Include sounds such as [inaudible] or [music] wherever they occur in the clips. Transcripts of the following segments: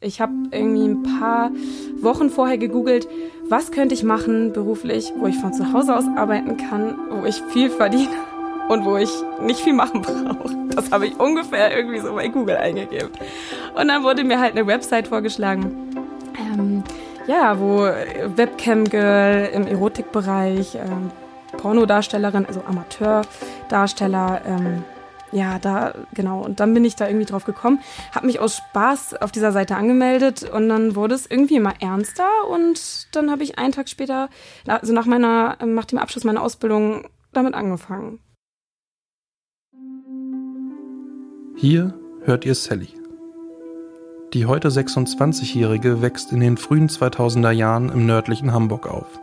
Ich habe irgendwie ein paar Wochen vorher gegoogelt, was könnte ich machen beruflich, wo ich von zu Hause aus arbeiten kann, wo ich viel verdiene [laughs] und wo ich nicht viel machen brauche. Das habe ich ungefähr irgendwie so bei Google eingegeben. Und dann wurde mir halt eine Website vorgeschlagen, ähm, ja, wo Webcam Girl im Erotikbereich, ähm, Pornodarstellerin, also Amateurdarsteller, ähm, ja, da, genau. Und dann bin ich da irgendwie drauf gekommen, habe mich aus Spaß auf dieser Seite angemeldet und dann wurde es irgendwie immer ernster und dann habe ich einen Tag später, also nach meiner, nach dem Abschluss meiner Ausbildung, damit angefangen. Hier hört ihr Sally. Die heute 26-Jährige wächst in den frühen 2000er Jahren im nördlichen Hamburg auf.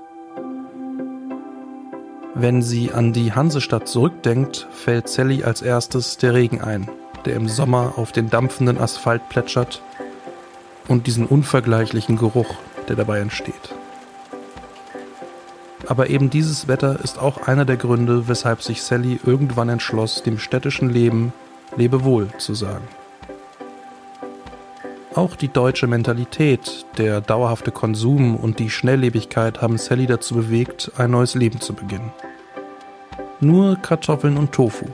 Wenn sie an die Hansestadt zurückdenkt, fällt Sally als erstes der Regen ein, der im Sommer auf den dampfenden Asphalt plätschert und diesen unvergleichlichen Geruch, der dabei entsteht. Aber eben dieses Wetter ist auch einer der Gründe, weshalb sich Sally irgendwann entschloss, dem städtischen Leben Lebewohl zu sagen. Auch die deutsche Mentalität, der dauerhafte Konsum und die Schnelllebigkeit haben Sally dazu bewegt, ein neues Leben zu beginnen. Nur Kartoffeln und Tofu.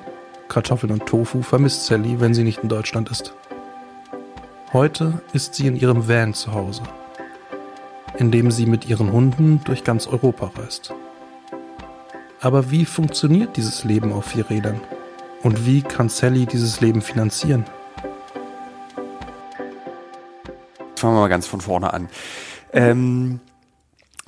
Kartoffeln und Tofu vermisst Sally, wenn sie nicht in Deutschland ist. Heute ist sie in ihrem Van zu Hause, in dem sie mit ihren Hunden durch ganz Europa reist. Aber wie funktioniert dieses Leben auf vier Rädern? Und wie kann Sally dieses Leben finanzieren? Fangen wir mal ganz von vorne an. Ähm,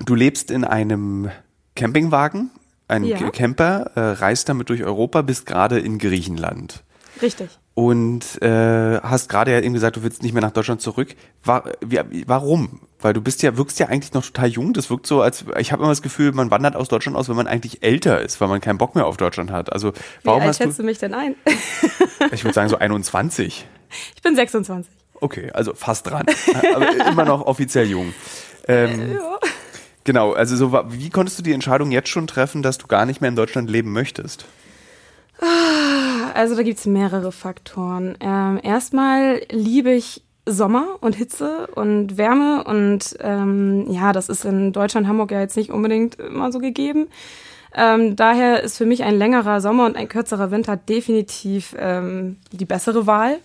du lebst in einem Campingwagen, ein ja. Camper, äh, reist damit durch Europa, bist gerade in Griechenland. Richtig. Und äh, hast gerade ja eben gesagt, du willst nicht mehr nach Deutschland zurück. War, wie, warum? Weil du bist ja, wirkst ja eigentlich noch total jung. Das wirkt so, als ich habe immer das Gefühl, man wandert aus Deutschland aus, wenn man eigentlich älter ist, weil man keinen Bock mehr auf Deutschland hat. Also warum wie alt hast schätzt du, du mich denn ein? ich würde sagen so 21. Ich bin 26. Okay, also fast dran. [laughs] Aber immer noch offiziell jung. Ähm, ja. Genau, also so, wie konntest du die Entscheidung jetzt schon treffen, dass du gar nicht mehr in Deutschland leben möchtest? Also da gibt es mehrere Faktoren. Ähm, erstmal liebe ich Sommer und Hitze und Wärme und ähm, ja, das ist in Deutschland, Hamburg ja jetzt nicht unbedingt immer so gegeben. Ähm, daher ist für mich ein längerer Sommer und ein kürzerer Winter definitiv ähm, die bessere Wahl.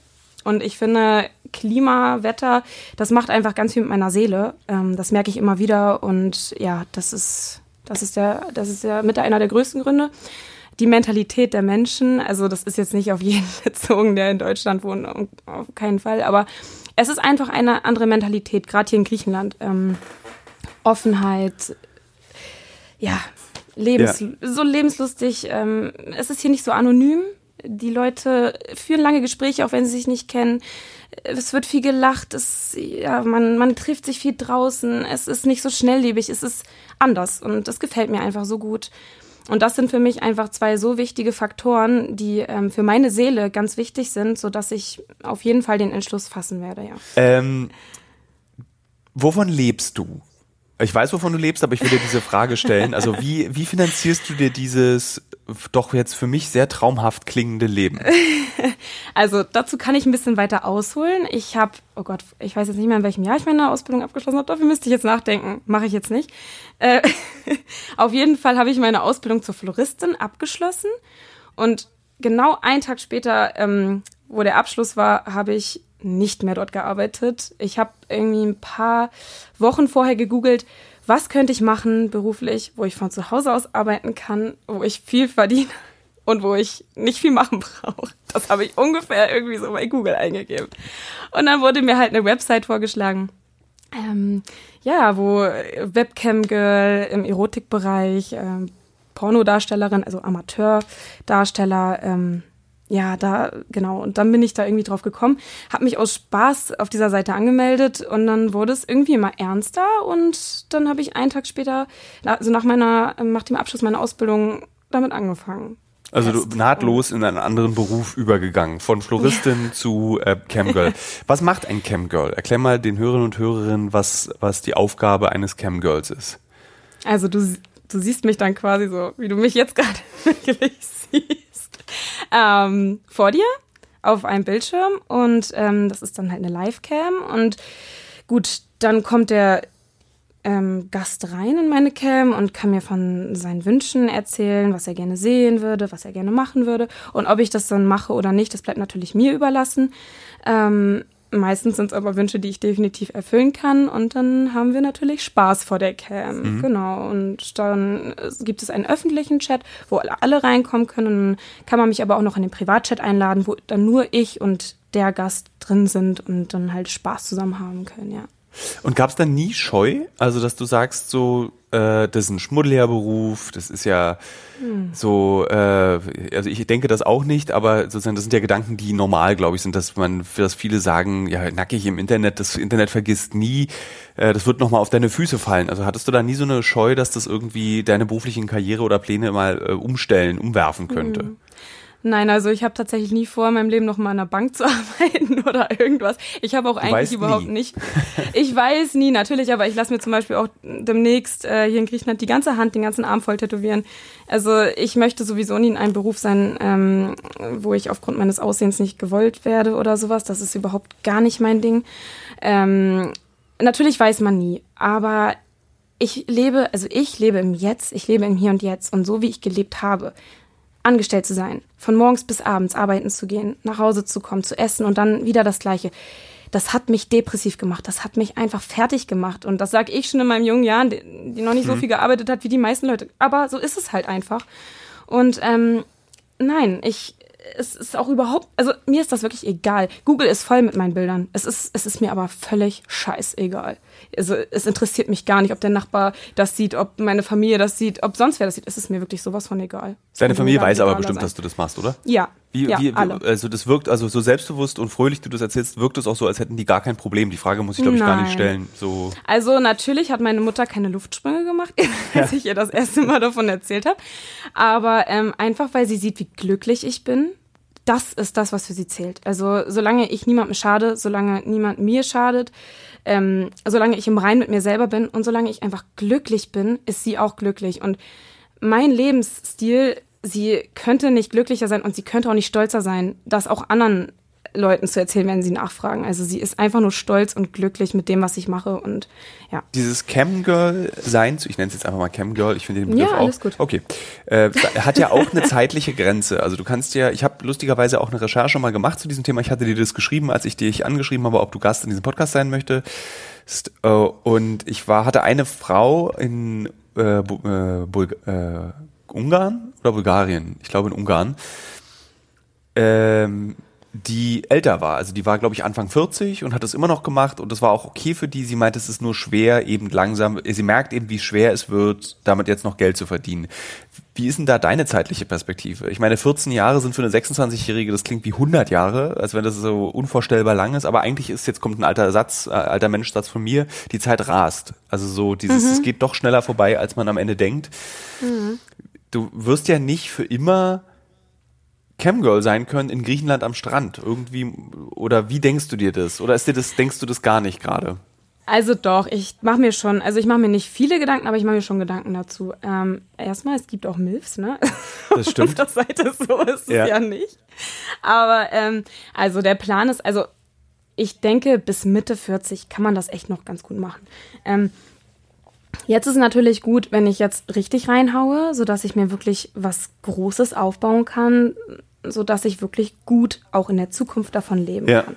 Und ich finde, Klima, Wetter, das macht einfach ganz viel mit meiner Seele. Ähm, das merke ich immer wieder. Und ja, das ist, das ist der, das ist ja mit einer der größten Gründe. Die Mentalität der Menschen, also das ist jetzt nicht auf jeden [laughs] bezogen, der in Deutschland wohnt, auf keinen Fall, aber es ist einfach eine andere Mentalität, gerade hier in Griechenland. Ähm, Offenheit, ja, lebens, ja. so lebenslustig. Ähm, es ist hier nicht so anonym. Die Leute führen lange Gespräche, auch wenn sie sich nicht kennen. Es wird viel gelacht, es, ja, man, man trifft sich viel draußen, es ist nicht so schnelllebig, es ist anders und das gefällt mir einfach so gut. Und das sind für mich einfach zwei so wichtige Faktoren, die ähm, für meine Seele ganz wichtig sind, sodass ich auf jeden Fall den Entschluss fassen werde, ja. Ähm, wovon lebst du? Ich weiß, wovon du lebst, aber ich will dir diese Frage stellen. Also wie, wie finanzierst du dir dieses doch jetzt für mich sehr traumhaft klingende Leben? [laughs] Also dazu kann ich ein bisschen weiter ausholen. Ich habe, oh Gott, ich weiß jetzt nicht mehr, in welchem Jahr ich meine Ausbildung abgeschlossen habe. Dafür müsste ich jetzt nachdenken. Mache ich jetzt nicht. Äh, [laughs] auf jeden Fall habe ich meine Ausbildung zur Floristin abgeschlossen. Und genau einen Tag später, ähm, wo der Abschluss war, habe ich nicht mehr dort gearbeitet. Ich habe irgendwie ein paar Wochen vorher gegoogelt, was könnte ich machen beruflich, wo ich von zu Hause aus arbeiten kann, wo ich viel verdiene [laughs] und wo ich nicht viel machen brauche. Das habe ich ungefähr irgendwie so bei Google eingegeben. Und dann wurde mir halt eine Website vorgeschlagen. Ähm, ja, wo Webcam Girl im Erotikbereich, ähm, Pornodarstellerin, also Amateurdarsteller, ähm, ja, da, genau. Und dann bin ich da irgendwie drauf gekommen, habe mich aus Spaß auf dieser Seite angemeldet und dann wurde es irgendwie immer ernster und dann habe ich einen Tag später, also nach meiner, nach dem Abschluss meiner Ausbildung damit angefangen. Also du nahtlos in einen anderen Beruf übergegangen, von Floristin ja. zu äh, Camgirl. [laughs] Was macht ein Camgirl? Erklär mal den Hörerinnen und Hörerinnen, was, was die Aufgabe eines Camgirls ist. Also du, du siehst mich dann quasi so, wie du mich jetzt gerade [laughs] wirklich siehst ähm, vor dir auf einem Bildschirm und ähm, das ist dann halt eine Livecam und gut, dann kommt der ähm, Gast rein in meine Cam und kann mir von seinen Wünschen erzählen, was er gerne sehen würde, was er gerne machen würde. Und ob ich das dann mache oder nicht, das bleibt natürlich mir überlassen. Ähm, meistens sind es aber Wünsche, die ich definitiv erfüllen kann. Und dann haben wir natürlich Spaß vor der Cam. Mhm. Genau. Und dann gibt es einen öffentlichen Chat, wo alle reinkommen können. Und dann kann man mich aber auch noch in den Privatchat einladen, wo dann nur ich und der Gast drin sind und dann halt Spaß zusammen haben können, ja. Und gab es dann nie Scheu? Also, dass du sagst, so, äh, das ist ein schmuddeliger Beruf, das ist ja hm. so, äh, also ich denke das auch nicht, aber sozusagen, das sind ja Gedanken, die normal, glaube ich, sind, dass man, für das viele sagen, ja, nackig im Internet, das Internet vergisst nie, äh, das wird nochmal auf deine Füße fallen. Also hattest du da nie so eine Scheu, dass das irgendwie deine beruflichen Karriere oder Pläne mal äh, umstellen, umwerfen könnte? Hm. Nein, also ich habe tatsächlich nie vor, in meinem Leben noch mal in einer Bank zu [laughs] arbeiten oder irgendwas. Ich habe auch du eigentlich überhaupt nie. nicht. [laughs] Ich weiß nie, natürlich, aber ich lasse mir zum Beispiel auch demnächst äh, hier in Griechenland die ganze Hand, den ganzen Arm voll tätowieren. Also ich möchte sowieso nie in einem Beruf sein, ähm, wo ich aufgrund meines Aussehens nicht gewollt werde oder sowas. Das ist überhaupt gar nicht mein Ding. Ähm, natürlich weiß man nie, aber ich lebe, also ich lebe im Jetzt, ich lebe im Hier und Jetzt und so wie ich gelebt habe, angestellt zu sein, von morgens bis abends arbeiten zu gehen, nach Hause zu kommen, zu essen und dann wieder das Gleiche. Das hat mich depressiv gemacht. Das hat mich einfach fertig gemacht. Und das sage ich schon in meinem jungen Jahren, die, noch nicht mhm. so viel gearbeitet hat wie die meisten Leute. Aber so ist es halt einfach. Und ähm, nein, ich, es ist auch überhaupt, also mir ist das wirklich egal. Google ist voll mit meinen Bildern. Es ist, es ist mir aber völlig scheißegal. Also es interessiert mich gar nicht, ob der Nachbar das sieht, ob meine Familie das sieht, ob sonst wer das sieht. Es ist mir wirklich sowas von egal. Deine Familie weiß aber bestimmt, sein. dass du das machst, oder? Ja. Wie, ja, wie, alle. also das wirkt, also so selbstbewusst und fröhlich du das erzählst, wirkt es auch so, als hätten die gar kein Problem. Die Frage muss ich, glaube ich, gar nicht stellen. So. Also natürlich hat meine Mutter keine Luftsprünge gemacht, [laughs] als ja. ich ihr das erste Mal davon erzählt habe. Aber ähm, einfach, weil sie sieht, wie glücklich ich bin das ist das, was für sie zählt. Also solange ich niemandem schade, solange niemand mir schadet, ähm, solange ich im Rein mit mir selber bin und solange ich einfach glücklich bin, ist sie auch glücklich. Und mein Lebensstil, sie könnte nicht glücklicher sein und sie könnte auch nicht stolzer sein, das auch anderen Leuten zu erzählen, wenn sie nachfragen. Also sie ist einfach nur stolz und glücklich mit dem, was ich mache und ja. Dieses Camgirl sein, ich nenne es jetzt einfach mal Camgirl, ich finde den Begriff ja, auch. Alles gut. Okay, äh, hat ja auch eine zeitliche Grenze. Also du kannst ja, ich habe lustigerweise auch eine Recherche mal gemacht zu diesem Thema. Ich hatte dir das geschrieben, als ich dich angeschrieben habe, ob du Gast in diesem Podcast sein möchtest. Äh, und ich war, hatte eine Frau in äh, äh, Bulg äh, Ungarn oder Bulgarien, ich glaube in Ungarn. Ähm, die älter war. Also die war, glaube ich, Anfang 40 und hat das immer noch gemacht und das war auch okay für die. Sie meint, es ist nur schwer, eben langsam, sie merkt eben, wie schwer es wird, damit jetzt noch Geld zu verdienen. Wie ist denn da deine zeitliche Perspektive? Ich meine, 14 Jahre sind für eine 26-Jährige, das klingt wie 100 Jahre, als wenn das so unvorstellbar lang ist, aber eigentlich ist, jetzt kommt ein alter Satz, äh, alter Menschsatz von mir, die Zeit rast. Also so dieses, mhm. es geht doch schneller vorbei, als man am Ende denkt. Mhm. Du wirst ja nicht für immer Camgirl sein können in Griechenland am Strand. Irgendwie, oder wie denkst du dir das? Oder ist dir das, denkst du das gar nicht gerade? Also doch, ich mache mir schon, also ich mache mir nicht viele Gedanken, aber ich mache mir schon Gedanken dazu. Ähm, erstmal, es gibt auch Milfs, ne? [laughs] Das stimmt. Der Seite so ist ja. es ja nicht. Aber ähm, also der Plan ist, also ich denke, bis Mitte 40 kann man das echt noch ganz gut machen. Ähm, Jetzt ist es natürlich gut, wenn ich jetzt richtig reinhaue, sodass ich mir wirklich was Großes aufbauen kann, sodass ich wirklich gut auch in der Zukunft davon leben ja. kann.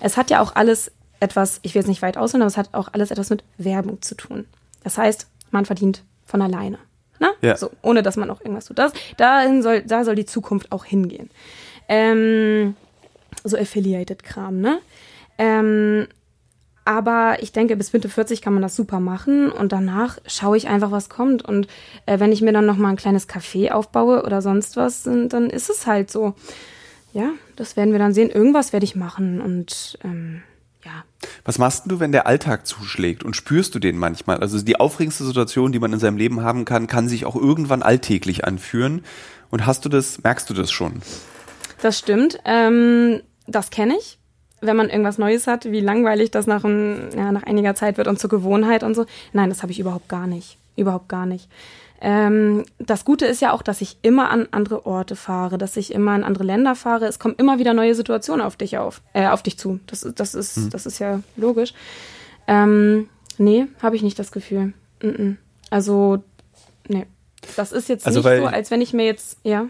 Es hat ja auch alles etwas, ich will jetzt nicht weit ausholen, aber es hat auch alles etwas mit Werbung zu tun. Das heißt, man verdient von alleine. Na? Ja. So, ohne dass man auch irgendwas tut. Das, dahin soll, da soll die Zukunft auch hingehen. Ähm, so Affiliated-Kram, ne? Ähm, aber ich denke, bis Mitte 40 kann man das super machen und danach schaue ich einfach, was kommt. Und äh, wenn ich mir dann nochmal ein kleines Café aufbaue oder sonst was, dann, dann ist es halt so. Ja, das werden wir dann sehen. Irgendwas werde ich machen und ähm, ja. Was machst du, wenn der Alltag zuschlägt und spürst du den manchmal? Also die aufregendste Situation, die man in seinem Leben haben kann, kann sich auch irgendwann alltäglich anführen. Und hast du das, merkst du das schon? Das stimmt. Ähm, das kenne ich wenn man irgendwas Neues hat, wie langweilig das nach, ein, ja, nach einiger Zeit wird und zur Gewohnheit und so. Nein, das habe ich überhaupt gar nicht. Überhaupt gar nicht. Ähm, das Gute ist ja auch, dass ich immer an andere Orte fahre, dass ich immer in andere Länder fahre. Es kommen immer wieder neue Situationen auf dich auf, äh, auf dich zu. Das, das ist, hm. das ist ja logisch. Ähm, nee, habe ich nicht das Gefühl. Mm -mm. Also, nee. Das ist jetzt Also, nicht so, als wenn ich mir jetzt, ja.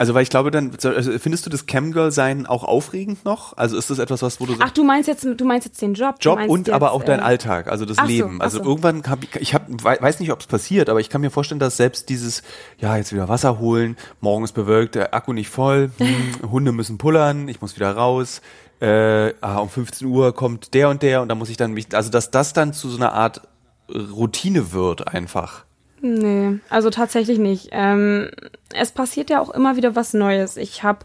Also, weil ich glaube, dann also, findest du das Camgirl-Sein auch aufregend noch? Also ist das etwas, was wo du Ach, du meinst jetzt, du meinst jetzt den Job. Job und jetzt, aber auch dein äh, Alltag, also das so, Leben. ach Also so. irgendwann habe ich, ich hab, wei- weiß nicht, ob es passiert, aber ich kann mir vorstellen, dass selbst dieses, ja, jetzt wieder Wasser holen, morgen ist bewölkt, der Akku nicht voll, [laughs] hm, Hunde müssen pullern, ich muss wieder raus, äh, ah, um 15 Uhr kommt der und der und da muss ich dann mich, also dass das dann zu so einer Art Routine wird einfach. Nee, also tatsächlich nicht. Ähm, es passiert ja auch immer wieder was Neues. Ich habe,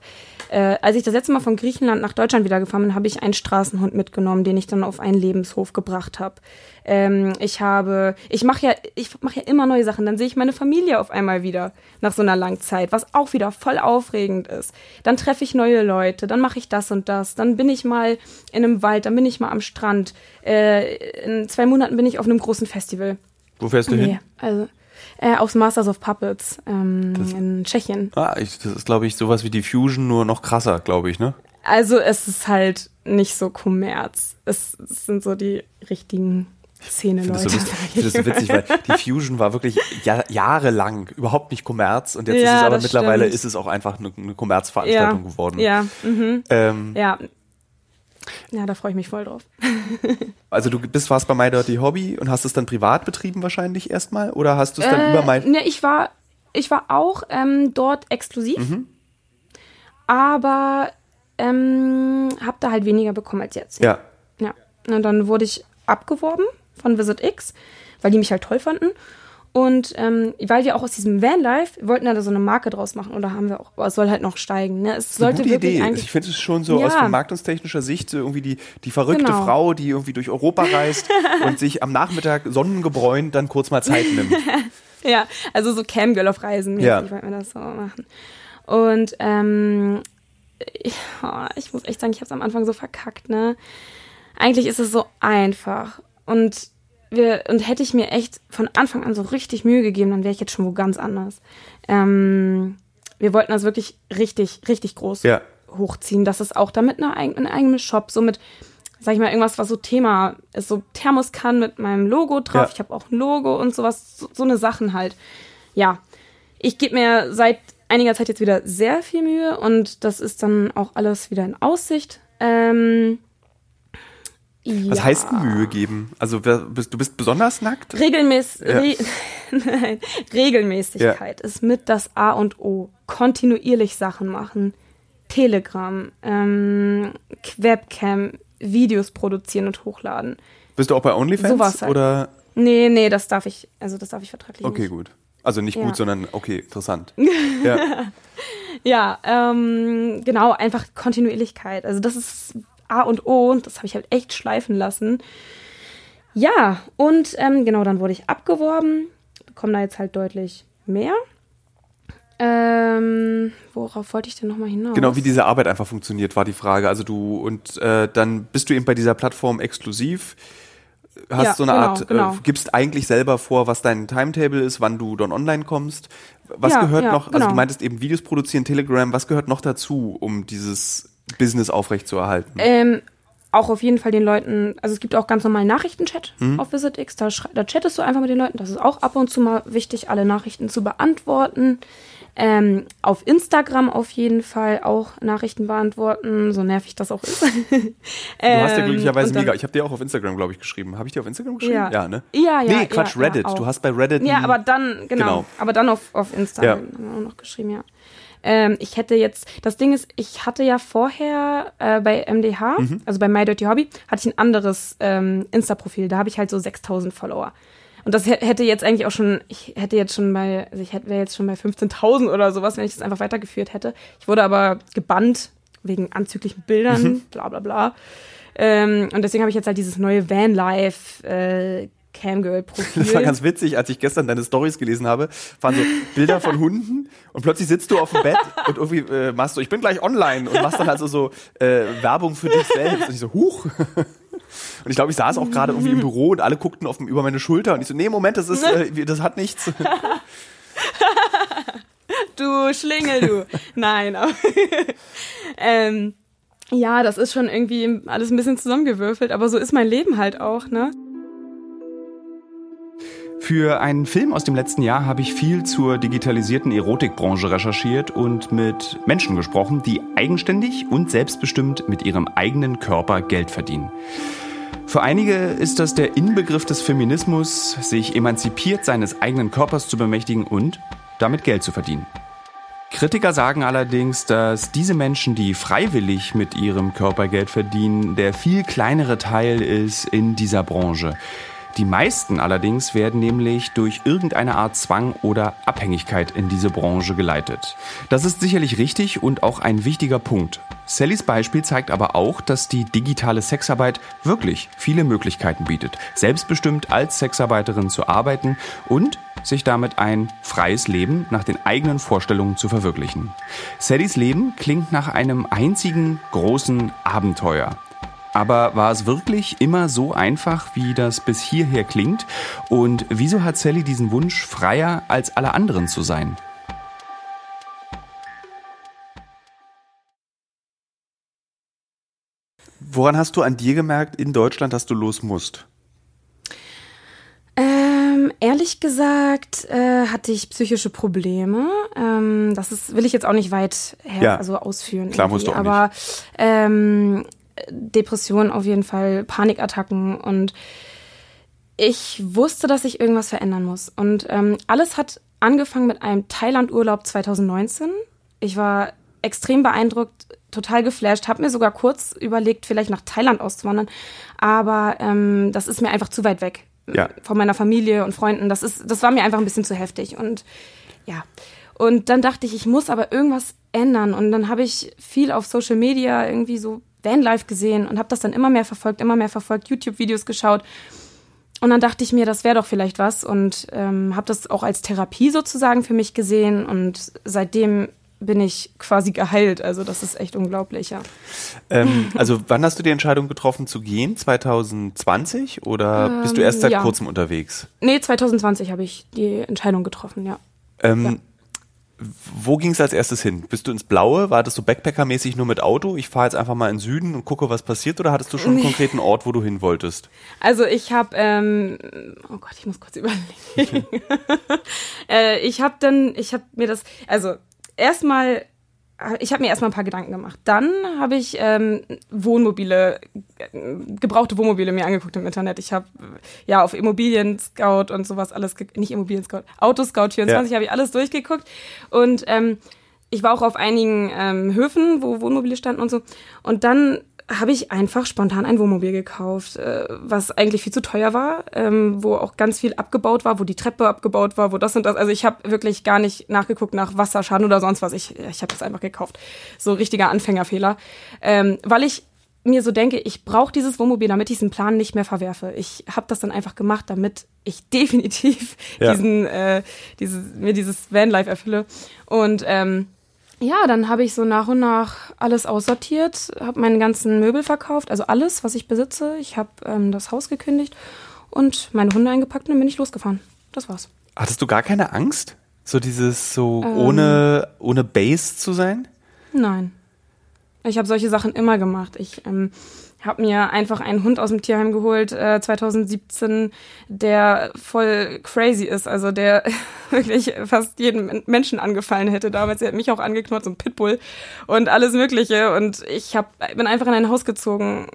äh, als ich das letzte Mal von Griechenland nach Deutschland wieder gefahren bin, habe ich einen Straßenhund mitgenommen, den ich dann auf einen Lebenshof gebracht habe. Ähm, ich habe, ich mache ja, ich mache ja immer neue Sachen. Dann sehe ich meine Familie auf einmal wieder nach so einer langen Zeit, was auch wieder voll aufregend ist. Dann treffe ich neue Leute, dann mache ich das und das. Dann bin ich mal in einem Wald, dann bin ich mal am Strand. Äh, in zwei Monaten bin ich auf einem großen Festival. Wo fährst du Nee, hin? also äh, aufs Masters of Puppets ähm, in Tschechien. Ah, ich, das ist, glaube ich, sowas wie die Fusion, nur noch krasser, glaube ich, ne? Also es ist halt nicht so Kommerz. Es, es sind so die richtigen finde Szene-Leute. das, so, ich finde das so witzig, weil die Fusion war wirklich ja, jahrelang überhaupt nicht Kommerz und jetzt ist Ja, es aber das mittlerweile stimmt. ist es auch einfach eine, eine Kommerzveranstaltung ja, geworden. Ja, mhm, Ähm, ja. Ja, da freue ich mich voll drauf. [laughs] Also du bist warst bei My Dirty Hobby und hast es dann privat betrieben wahrscheinlich erstmal oder hast du es dann Äh, über My ne, ich war, ich war auch ähm, dort exklusiv, Mhm. aber ähm, habe da halt weniger bekommen als jetzt. Ja. Ja, und dann wurde ich abgeworben von Visit X, weil die mich halt toll fanden. Und ähm, weil wir auch aus diesem Vanlife, wollten ja da so eine Marke draus machen oder haben wir auch, aber es soll halt noch steigen. Ne? Es Eine sollte gute wirklich Idee. Ich finde es schon so Ja. aus vermarktungstechnischer Sicht so irgendwie die, die verrückte Genau. Frau, die irgendwie durch Europa reist [laughs] und sich am Nachmittag sonnengebräunt dann kurz mal Zeit nimmt. [laughs] Ja, also so Camgirl auf Reisen Ja. wollten wir das so machen. Und ähm, ich, oh, ich muss echt sagen, ich habe es am Anfang so verkackt, ne? Eigentlich ist es so einfach. Und wir, und hätte ich mir echt von Anfang an so richtig Mühe gegeben, dann wäre ich jetzt schon wo ganz anders. Ähm, wir wollten das wirklich richtig, richtig groß Ja. hochziehen, dass es auch damit eine, ein eigenes Shop, so mit, sag ich mal, irgendwas, was so Thema ist, so Thermoskan mit meinem Logo drauf. Ja. Ich habe auch ein Logo und sowas, so, so eine Sachen halt. Ja, ich gebe mir seit einiger Zeit jetzt wieder sehr viel Mühe und das ist dann auch alles wieder in Aussicht. Ähm, Was ja. heißt denn Mühe geben? Also bist, du bist besonders nackt? Regelmäß Ja. Re [laughs] Nein, Regelmäßigkeit ist mit das A und O. Kontinuierlich Sachen machen. Telegram, ähm, Webcam, Videos produzieren und hochladen. Bist du auch bei OnlyFans? Sowas halt. Oder? Nee, nee, das darf ich, also das darf ich vertraglich Okay, nicht. gut. Also nicht Ja. gut, sondern okay, interessant. [laughs] ja. Ja, ähm, genau, einfach Kontinuierlichkeit. Also das ist A und O und das habe ich halt echt schleifen lassen. Ja, und ähm, genau, dann wurde ich abgeworben, bekomme da jetzt halt deutlich mehr. Ähm, worauf wollte ich denn nochmal hinaus? Genau, wie diese Arbeit einfach funktioniert, war die Frage. Also du und äh, dann bist du eben bei dieser Plattform exklusiv, hast Ja, so eine genau, Art, genau. Äh, gibst eigentlich selber vor, was dein Timetable ist, wann du dann online kommst. Was Ja, gehört ja, noch? Also genau. du meintest eben Videos produzieren, Telegram. Was gehört noch dazu, um dieses Business aufrechtzuerhalten? Ähm, auch auf jeden Fall den Leuten, also es gibt auch ganz normalen Nachrichtenchat Mhm. auf VisitX, da, da chattest du einfach mit den Leuten. Das ist auch ab und zu mal wichtig, alle Nachrichten zu beantworten. Ähm, auf Instagram auf jeden Fall auch Nachrichten beantworten, so nervig das auch ist. [laughs] du hast ja glücklicherweise Ähm, und dann- mega. Ich habe dir auch auf Instagram, glaube ich, geschrieben. Habe ich dir auf Instagram geschrieben? Ja. ne? Ja, ja, Nee, Quatsch, ja, Reddit. ja, du hast bei Reddit. Ja, aber dann, genau, Genau. aber dann auf, auf Instagram Ja. haben wir auch noch geschrieben, ja. Ähm, ich hätte jetzt, das Ding ist, ich hatte ja vorher äh, bei MDH, Mhm. also bei My Dirty Hobby, hatte ich ein anderes ähm, Insta-Profil. Da habe ich halt so 6000 Follower. Und das hä- hätte jetzt eigentlich auch schon, ich hätte jetzt schon bei, also ich hätte wäre jetzt schon bei 15.000 oder sowas, wenn ich das einfach weitergeführt hätte. Ich wurde aber gebannt wegen anzüglichen Bildern, Mhm. bla bla bla. Ähm, und deswegen habe ich jetzt halt dieses neue Vanlife äh, Camgirl-Profil. Das war ganz witzig, als ich gestern deine Stories gelesen habe, waren so Bilder von [laughs] Hunden und plötzlich sitzt du auf dem Bett und irgendwie äh, machst du, ich bin gleich online und machst dann also so äh, Werbung für dich selbst. Und ich so, huch. Und ich glaube, ich saß auch gerade irgendwie im Büro und alle guckten auf, über meine Schulter und ich so, nee, Moment, das ist, äh, das hat nichts. [laughs] Du Schlingel, du. Nein, [laughs] ähm, ja, das ist schon irgendwie alles ein bisschen zusammengewürfelt, aber so ist mein Leben halt auch, ne? Für einen Film aus dem letzten Jahr habe ich viel zur digitalisierten Erotikbranche recherchiert und mit Menschen gesprochen, die eigenständig und selbstbestimmt mit ihrem eigenen Körper Geld verdienen. Für einige ist das der Inbegriff des Feminismus, sich emanzipiert seines eigenen Körpers zu bemächtigen und damit Geld zu verdienen. Kritiker sagen allerdings, dass diese Menschen, die freiwillig mit ihrem Körper Geld verdienen, der viel kleinere Teil ist in dieser Branche. Die meisten allerdings werden nämlich durch irgendeine Art Zwang oder Abhängigkeit in diese Branche geleitet. Das ist sicherlich richtig und auch ein wichtiger Punkt. Sallys Beispiel zeigt aber auch, dass die digitale Sexarbeit wirklich viele Möglichkeiten bietet, selbstbestimmt als Sexarbeiterin zu arbeiten und sich damit ein freies Leben nach den eigenen Vorstellungen zu verwirklichen. Sallys Leben klingt nach einem einzigen großen Abenteuer. Aber war es wirklich immer so einfach, wie das bis hierher klingt? Und wieso hat Sally diesen Wunsch, freier als alle anderen zu sein? Woran hast du an dir gemerkt in Deutschland, dass du los musst? Ähm, ehrlich gesagt äh, hatte ich psychische Probleme. Ähm, das ist, will ich jetzt auch nicht weit her, ja. also ausführen. Klar musst du auch Aber ähm, Depressionen auf jeden Fall, Panikattacken und ich wusste, dass ich irgendwas verändern muss. Und ähm, alles hat angefangen mit einem Thailand-Urlaub 2019. Ich war extrem beeindruckt, total geflasht, habe mir sogar kurz überlegt, vielleicht nach Thailand auszuwandern, aber ähm, das ist mir einfach zu weit weg ja. von meiner Familie und Freunden. Das ist, das war mir einfach ein bisschen zu heftig und ja. Und dann dachte ich, ich muss aber irgendwas ändern und dann habe ich viel auf Social Media irgendwie so Vanlife gesehen und habe das dann immer mehr verfolgt, immer mehr verfolgt, YouTube-Videos geschaut. Und dann dachte ich mir, das wäre doch vielleicht was und ähm, habe das auch als Therapie sozusagen für mich gesehen und seitdem bin ich quasi geheilt. Also das ist echt unglaublich, ja. Ähm, also wann hast du die Entscheidung getroffen zu gehen? 2020 oder ähm, bist du erst seit ja. kurzem unterwegs? Nee, 2020 habe ich die Entscheidung getroffen, ja. Ähm, ja. Wo ging es als erstes hin? Bist du ins Blaue? War das so Backpacker-mäßig nur mit Auto? Ich fahre jetzt einfach mal in den Süden und gucke, was passiert. Oder hattest du schon einen konkreten Ort, wo du hin wolltest? Also ich habe, ähm, oh Gott, ich muss kurz überlegen. [laughs] äh, ich habe dann, ich habe mir das, also erstmal ich habe mir erstmal ein paar Gedanken gemacht. Dann habe ich ähm, Wohnmobile, gebrauchte Wohnmobile mir angeguckt im Internet. Ich habe ja auf Immobilien Scout und sowas alles, nicht Immobilien Scout, Autoscout 24 ja. habe ich alles durchgeguckt. Und ähm, ich war auch auf einigen ähm, Höfen, wo Wohnmobile standen und so. Und dann habe ich einfach spontan ein Wohnmobil gekauft, äh, was eigentlich viel zu teuer war, ähm, wo auch ganz viel abgebaut war, wo die Treppe abgebaut war, wo das und das. Also ich habe wirklich gar nicht nachgeguckt nach Wasserschaden oder sonst was. Ich, ich habe das einfach gekauft. So richtiger Anfängerfehler. Ähm, weil ich mir so denke, ich brauche dieses Wohnmobil, damit ich diesen Plan nicht mehr verwerfe. Ich habe das dann einfach gemacht, damit ich [laughs] definitiv ja. diesen, äh, dieses, mir dieses Vanlife erfülle. Und ähm, ja, dann habe ich so nach und nach alles aussortiert, habe meine ganzen Möbel verkauft, also alles, was ich besitze. Ich habe ähm, das Haus gekündigt und meine Hunde eingepackt und dann bin ich losgefahren. Das war's. Hattest du gar keine Angst? So dieses so ähm, ohne, ohne Base zu sein? Nein. Ich habe solche Sachen immer gemacht. Ich ähm, habe mir einfach einen Hund aus dem Tierheim geholt, äh, 2017, der voll crazy ist. Also der [laughs] wirklich fast jeden Menschen angefallen hätte damals. Er hat mich auch angeknurrt, so ein Pitbull und alles Mögliche. Und ich hab, bin einfach in ein Haus gezogen,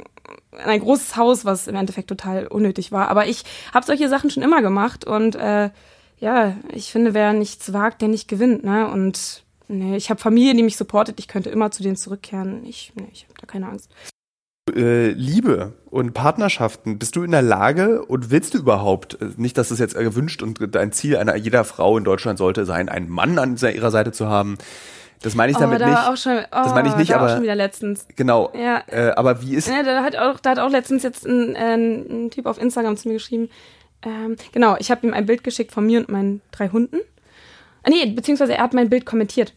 in ein großes Haus, was im Endeffekt total unnötig war. Aber ich habe solche Sachen schon immer gemacht und äh, ja, ich finde, wer nichts wagt, der nicht gewinnt. Ne? Und nee, ich habe Familie, die mich supportet. Ich könnte immer zu denen zurückkehren. Ich, nee, ich habe da keine Angst. Äh, Liebe und Partnerschaften, bist du in der Lage und willst du überhaupt, äh, nicht, dass es jetzt gewünscht und dein Ziel einer jeder Frau in Deutschland sollte sein, einen Mann an ihrer Seite zu haben. Das meine ich oh, damit da nicht. Auch schon, oh, das meine ich nicht, aber auch schon wieder letztens. Genau. Ja. Äh, aber wie ist? Ja, da hat auch, da hat auch letztens jetzt ein, äh, ein Typ auf Instagram zu mir geschrieben. Ähm, genau, ich habe ihm ein Bild geschickt von mir und meinen drei Hunden. Ah, nee, beziehungsweise er hat mein Bild kommentiert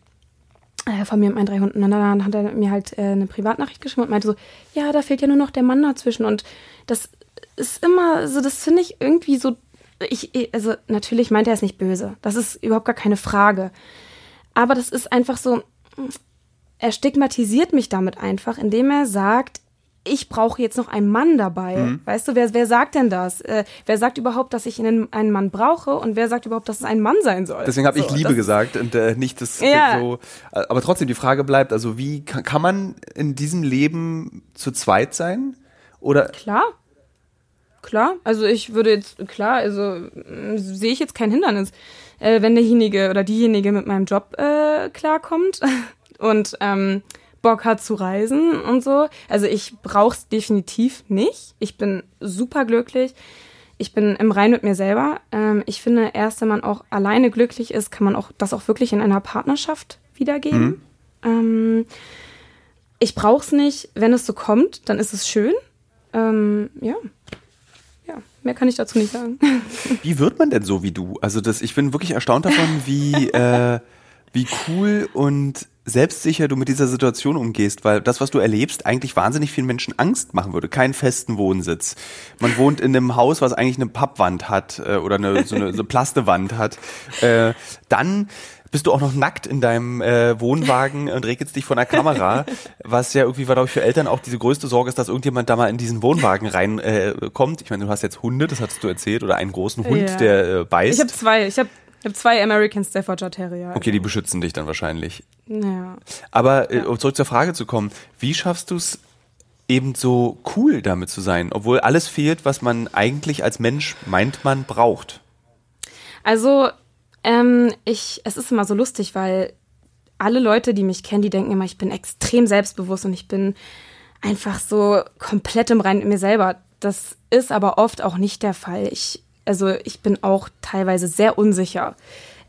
von mir und meinen drei Hunden. Und dann hat er mir halt äh, eine Privatnachricht geschrieben und meinte so, ja, da fehlt ja nur noch der Mann dazwischen. Und das ist immer so, das finde ich irgendwie so, ich, also natürlich meint er es nicht böse. Das ist überhaupt gar keine Frage. Aber das ist einfach so, er stigmatisiert mich damit einfach, indem er sagt, ich brauche jetzt noch einen Mann dabei. Mhm. Weißt du, wer, wer sagt denn das? Äh, wer sagt überhaupt, dass ich einen, einen Mann brauche und wer sagt überhaupt, dass es ein Mann sein soll? Deswegen habe ich So, Liebe das- gesagt und äh, nicht das Ja. so. Aber trotzdem, die Frage bleibt, also wie kann, kann man in diesem Leben zu zweit sein? Oder Klar. Klar, also ich würde jetzt, klar, also mm, sehe ich jetzt kein Hindernis. Äh, wenn derjenige oder diejenige mit meinem Job äh, klarkommt [laughs] und ähm, Bock hat zu reisen und so. Also ich brauch's definitiv nicht. Ich bin super glücklich. Ich bin im Rein mit mir selber. Ähm, ich finde, erst wenn man auch alleine glücklich ist, kann man auch das auch wirklich in einer Partnerschaft wiedergeben. Ähm, ich brauch's nicht. Wenn es so kommt, dann ist es schön. Ähm, ja. Ja, mehr kann ich dazu nicht sagen. [laughs] wie wird man denn so wie du? Also das, ich bin wirklich erstaunt davon, wie, äh, wie cool und selbstsicher du mit dieser Situation umgehst, weil das, was du erlebst, eigentlich wahnsinnig vielen Menschen Angst machen würde. Keinen festen Wohnsitz. Man wohnt in einem Haus, was eigentlich eine Pappwand hat äh, oder eine, so eine so Plastewand hat. Äh, dann bist du auch noch nackt in deinem äh, Wohnwagen und regelst dich von der Kamera, was ja irgendwie, glaube ich, für Eltern auch diese größte Sorge ist, dass irgendjemand da mal in diesen Wohnwagen reinkommt. Äh, kommt. ich meine, du hast jetzt Hunde, das hattest du erzählt, oder einen großen Hund, Ja. der äh, beißt. Ich habe zwei. Ich habe ich hab zwei American Staffordshire Terrier. okay, die beschützen dich dann wahrscheinlich. Ja. Aber äh, um zurück zur Frage zu kommen, wie schaffst du es eben so cool damit zu sein, obwohl alles fehlt, was man eigentlich als Mensch meint, man braucht? Also, ähm, ich, es ist immer so lustig, weil alle Leute, die mich kennen, die denken immer, ich bin extrem selbstbewusst und ich bin einfach so komplett im Reinen mit mir selber. Das ist aber oft auch nicht der Fall. Ich, also ich bin auch teilweise sehr unsicher.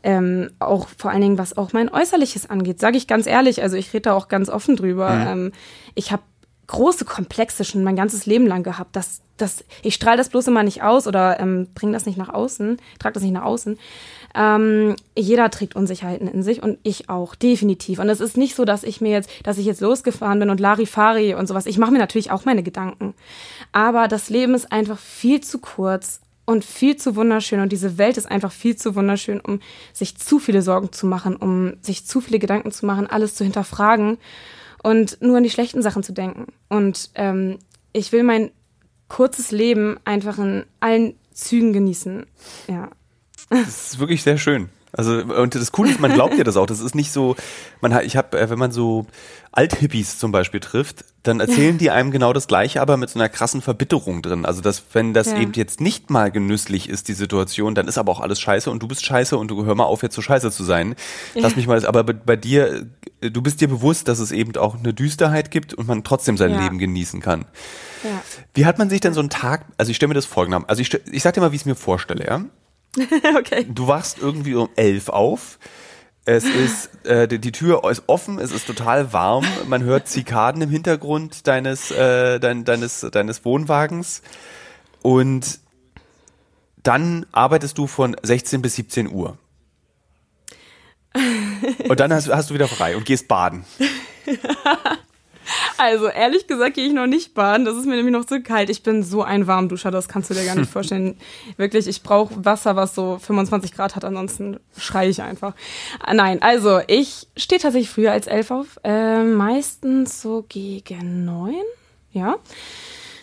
Ähm, auch vor allen Dingen, was auch mein Äußerliches angeht, sage ich ganz ehrlich. Also ich rede da auch ganz offen drüber. Ähm, ich habe große Komplexe schon mein ganzes Leben lang gehabt. Das, das, ich strahle das bloß immer nicht aus oder ähm, bringe das nicht nach außen, trage das nicht nach außen. Ähm, jeder trägt Unsicherheiten in sich und ich auch, definitiv. Und es ist nicht so, dass ich mir jetzt, dass ich jetzt losgefahren bin und Larifari und sowas. Ich mache mir natürlich auch meine Gedanken. Aber das Leben ist einfach viel zu kurz und viel zu wunderschön und diese Welt ist einfach viel zu wunderschön, um sich zu viele Sorgen zu machen, um sich zu viele Gedanken zu machen, alles zu hinterfragen und nur an die schlechten Sachen zu denken. Und ähm, ich will mein kurzes Leben einfach in allen Zügen genießen. Ja. Das ist wirklich sehr schön. Also und das Coole ist, man glaubt dir das auch. Das ist nicht so, man hat, ich habe, wenn man so Althippies zum Beispiel trifft, dann erzählen die einem genau das Gleiche, aber mit so einer krassen Verbitterung drin. Also dass wenn das Ja. eben jetzt nicht mal genüsslich ist die Situation, dann ist aber auch alles scheiße und du bist scheiße und du hör mal auf jetzt so scheiße zu sein. Lass mich mal, aber bei, dir, äh, du bist dir bewusst, dass es eben auch eine Düsterheit gibt und man trotzdem sein Ja. Leben genießen kann. ja. Wie hat man sich denn so einen Tag? Also ich stelle mir das folgendermaßen. Also ich, ich sag dir mal, wie ich es mir vorstelle. Ja? [laughs] okay. Du wachst irgendwie um elf auf. Es ist, äh, die, die Tür ist offen, es ist total warm, man hört Zikaden im Hintergrund deines, äh, dein, deines, deines Wohnwagens und dann arbeitest du von 16 bis 17 Uhr. [laughs] Und dann hast, hast du wieder frei und gehst baden. [laughs] Also ehrlich gesagt gehe ich noch nicht baden. Das ist mir nämlich noch zu kalt. Ich bin so ein Warmduscher, das kannst du dir gar nicht [laughs] vorstellen. Wirklich, ich brauche Wasser, was so 25 Grad hat, ansonsten schreie ich einfach. Ah, Nein, also ich stehe tatsächlich früher als elf auf. Äh, meistens so gegen neun, ja.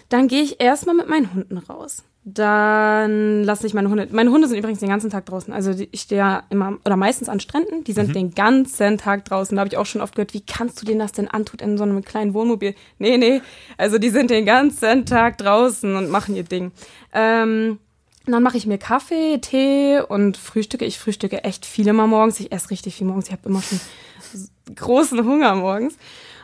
Dann gehe ich erstmal mit meinen Hunden raus. Dann lasse ich meine Hunde. Meine Hunde sind übrigens den ganzen Tag draußen. Also die, ich stehe ja immer oder meistens an Stränden. Die sind den ganzen Tag draußen. Da habe ich auch schon oft gehört, wie kannst du denen das denn antun in so einem kleinen Wohnmobil? Nee, nee. Also die sind den ganzen Tag draußen und machen ihr Ding. Ähm, dann mache ich mir Kaffee, Tee und frühstücke. Ich frühstücke echt viel immer morgens. Ich esse richtig viel morgens. Ich habe immer schon großen Hunger morgens.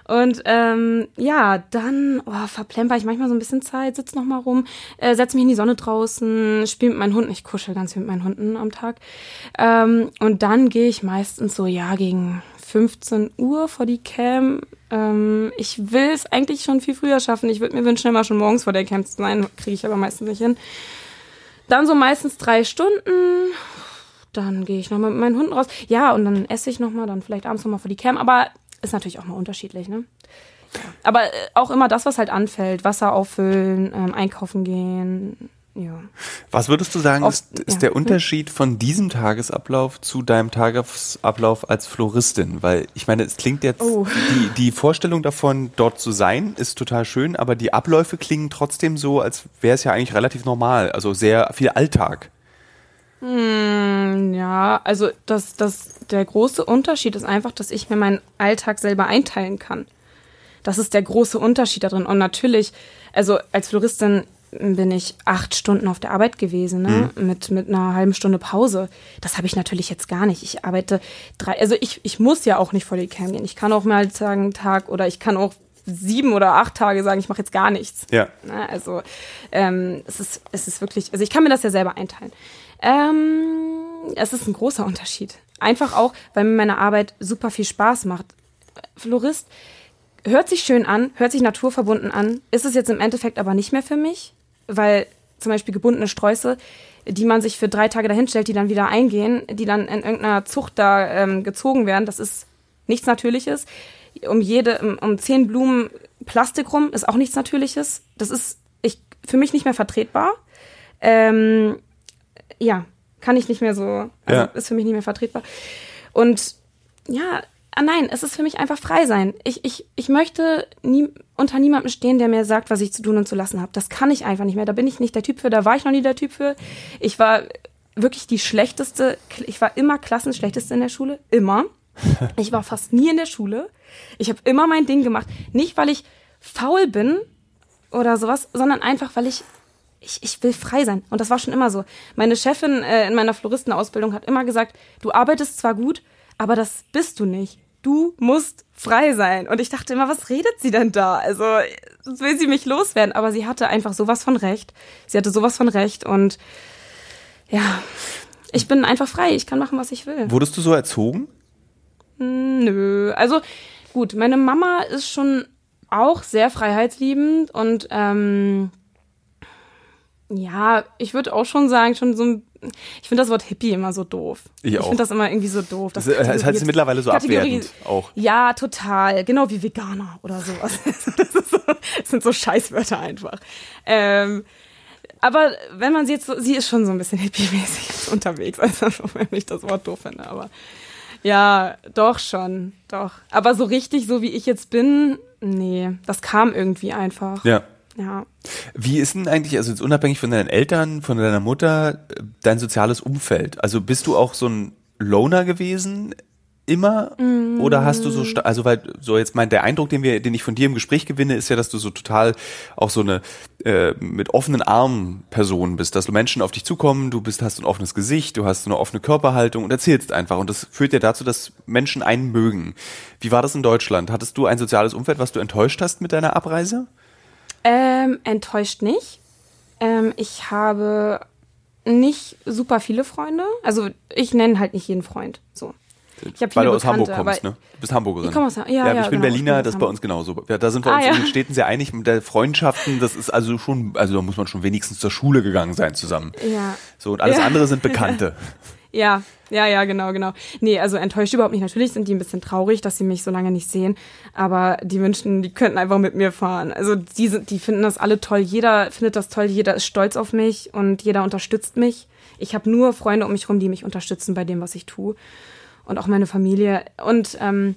Und ähm, ja, dann oh, verplemper ich manchmal so ein bisschen Zeit, sitze noch mal rum, äh, setze mich in die Sonne draußen, spiele mit meinen Hunden. Ich kuschel ganz viel mit meinen Hunden am Tag. Ähm, und dann gehe ich meistens so, ja, gegen 15 Uhr vor die Cam. Ähm, ich will es eigentlich schon viel früher schaffen. Ich würde mir wünschen, immer schon morgens vor der Cam zu sein. Kriege ich aber meistens nicht hin. Dann so meistens drei Stunden. Dann gehe ich nochmal mit meinen Hunden raus. Ja, und dann esse ich nochmal, dann vielleicht abends nochmal vor die Cam. Aber ist natürlich auch mal unterschiedlich, ne? Ja. Aber äh, auch immer das, was halt anfällt. Wasser auffüllen, ähm, einkaufen gehen. Ja. Was würdest du sagen, Oft- ist, ist ja. der Unterschied von diesem Tagesablauf zu deinem Tagesablauf als Floristin? Weil ich meine, es klingt jetzt, Oh. die, die Vorstellung davon, dort zu sein, ist total schön, aber die Abläufe klingen trotzdem so, als wäre es ja eigentlich relativ normal, also sehr viel Alltag. Ja, also das, das, der große Unterschied ist einfach, dass ich mir meinen Alltag selber einteilen kann. Das ist der große Unterschied da drin. Und natürlich, also als Floristin bin ich acht Stunden auf der Arbeit gewesen, ne? mit, mit einer halben Stunde Pause. Das habe ich natürlich jetzt gar nicht. Ich arbeite drei, also ich, ich muss ja auch nicht vor die Cam gehen. Ich kann auch mal sagen, einen Tag oder ich kann auch sieben oder acht Tage sagen, ich mache jetzt gar nichts. Ja. Ne? Also ähm, es, ist, es ist wirklich, also ich kann mir das ja selber einteilen. Ähm, es ist ein großer Unterschied. Einfach auch, weil mir meine Arbeit super viel Spaß macht. Florist hört sich schön an, hört sich naturverbunden an, ist es jetzt im Endeffekt aber nicht mehr für mich, weil zum Beispiel gebundene Sträuße, die man sich für drei Tage dahin stellt, die dann wieder eingehen, die dann in irgendeiner Zucht da ähm, gezogen werden, das ist nichts Natürliches. Um jede, um, um zehn Blumen Plastik rum ist auch nichts Natürliches. Das ist ich, für mich nicht mehr vertretbar. Ähm, ja, kann ich nicht mehr so, also Ja. ist für mich nicht mehr vertretbar. Und ja, ah nein, es ist für mich einfach frei sein. Ich, ich, ich möchte nie, unter niemandem stehen, der mir sagt, was ich zu tun und zu lassen habe. Das kann ich einfach nicht mehr. Da bin ich nicht der Typ für, da war ich noch nie der Typ für. Ich war wirklich die schlechteste, ich war immer Klassenschlechteste in der Schule, immer. [laughs] Ich war fast nie in der Schule. Ich habe immer mein Ding gemacht. Nicht, weil ich faul bin oder sowas, sondern einfach, weil ich ich, ich will frei sein. Und das war schon immer so. Meine Chefin äh, in meiner Floristenausbildung hat immer gesagt, du arbeitest zwar gut, aber das bist du nicht. Du musst frei sein. Und ich dachte immer, was redet sie denn da? Also, sonst will sie mich loswerden. Aber sie hatte einfach sowas von Recht. Sie hatte sowas von Recht. Und ja, ich bin einfach frei. Ich kann machen, was ich will. Wurdest du so erzogen? Nö. Also gut, meine Mama ist schon auch sehr freiheitsliebend und ähm, ja, ich würde auch schon sagen, schon so ein. Ich finde das Wort Hippie immer so doof. Ich auch. finde das immer irgendwie so doof. Das ist- es heißt mittlerweile so abwertend auch. Ja, total. Genau wie Veganer oder sowas. [laughs] Das, ist so, das sind so Scheißwörter einfach. Ähm, aber wenn man sie jetzt so, sie ist schon so ein bisschen hippie-mäßig [laughs] unterwegs, also auch wenn ich das Wort doof finde, aber ja, doch schon, doch. Aber so richtig, so wie ich jetzt bin, nee, das kam irgendwie einfach. Ja. Ja. Wie ist denn eigentlich, also jetzt unabhängig von deinen Eltern, von deiner Mutter, äh, dein soziales Umfeld? Also bist du auch so ein Loner gewesen immer? Oder hast du so, also weil so jetzt mein, der Eindruck, den wir, den ich von dir im Gespräch gewinne, ist ja, dass du so total auch so eine äh, mit offenen Armen Person bist, dass Menschen auf dich zukommen, du bist, hast ein offenes Gesicht, du hast eine offene Körperhaltung und erzählst einfach. Und das führt ja dazu, dass Menschen einen mögen. Wie war das in Deutschland? Hattest du ein soziales Umfeld, was du enttäuscht hast mit deiner Abreise? Ähm, enttäuscht nicht. Ähm, ich habe nicht super viele Freunde. Also ich nenne halt nicht jeden Freund. So. Ich Weil du aus Bekannte, Hamburg kommst, ne? Du bist Hamburgerin. Ich komme aus Ha- ja, ja, ja, ich bin genau, ich Berliner, bin aus das ist bei Hamburg. uns genauso. Ja, da sind wir Ah, uns ja. in den Städten sehr einig mit der Freundschaften. Das ist also schon, also da muss man schon wenigstens zur Schule gegangen sein zusammen. Ja. So, und alles andere sind [laughs] Bekannte. Ja, ja, ja, genau, genau. Nee, also enttäuscht überhaupt nicht. Natürlich sind die ein bisschen traurig, dass sie mich so lange nicht sehen, aber die wünschen, die könnten einfach mit mir fahren. Also die, sind, die finden das alle toll. Jeder findet das toll, jeder ist stolz auf mich und jeder unterstützt mich. Ich habe nur Freunde um mich rum, die mich unterstützen bei dem, was ich tue. Und auch meine Familie. Und ähm,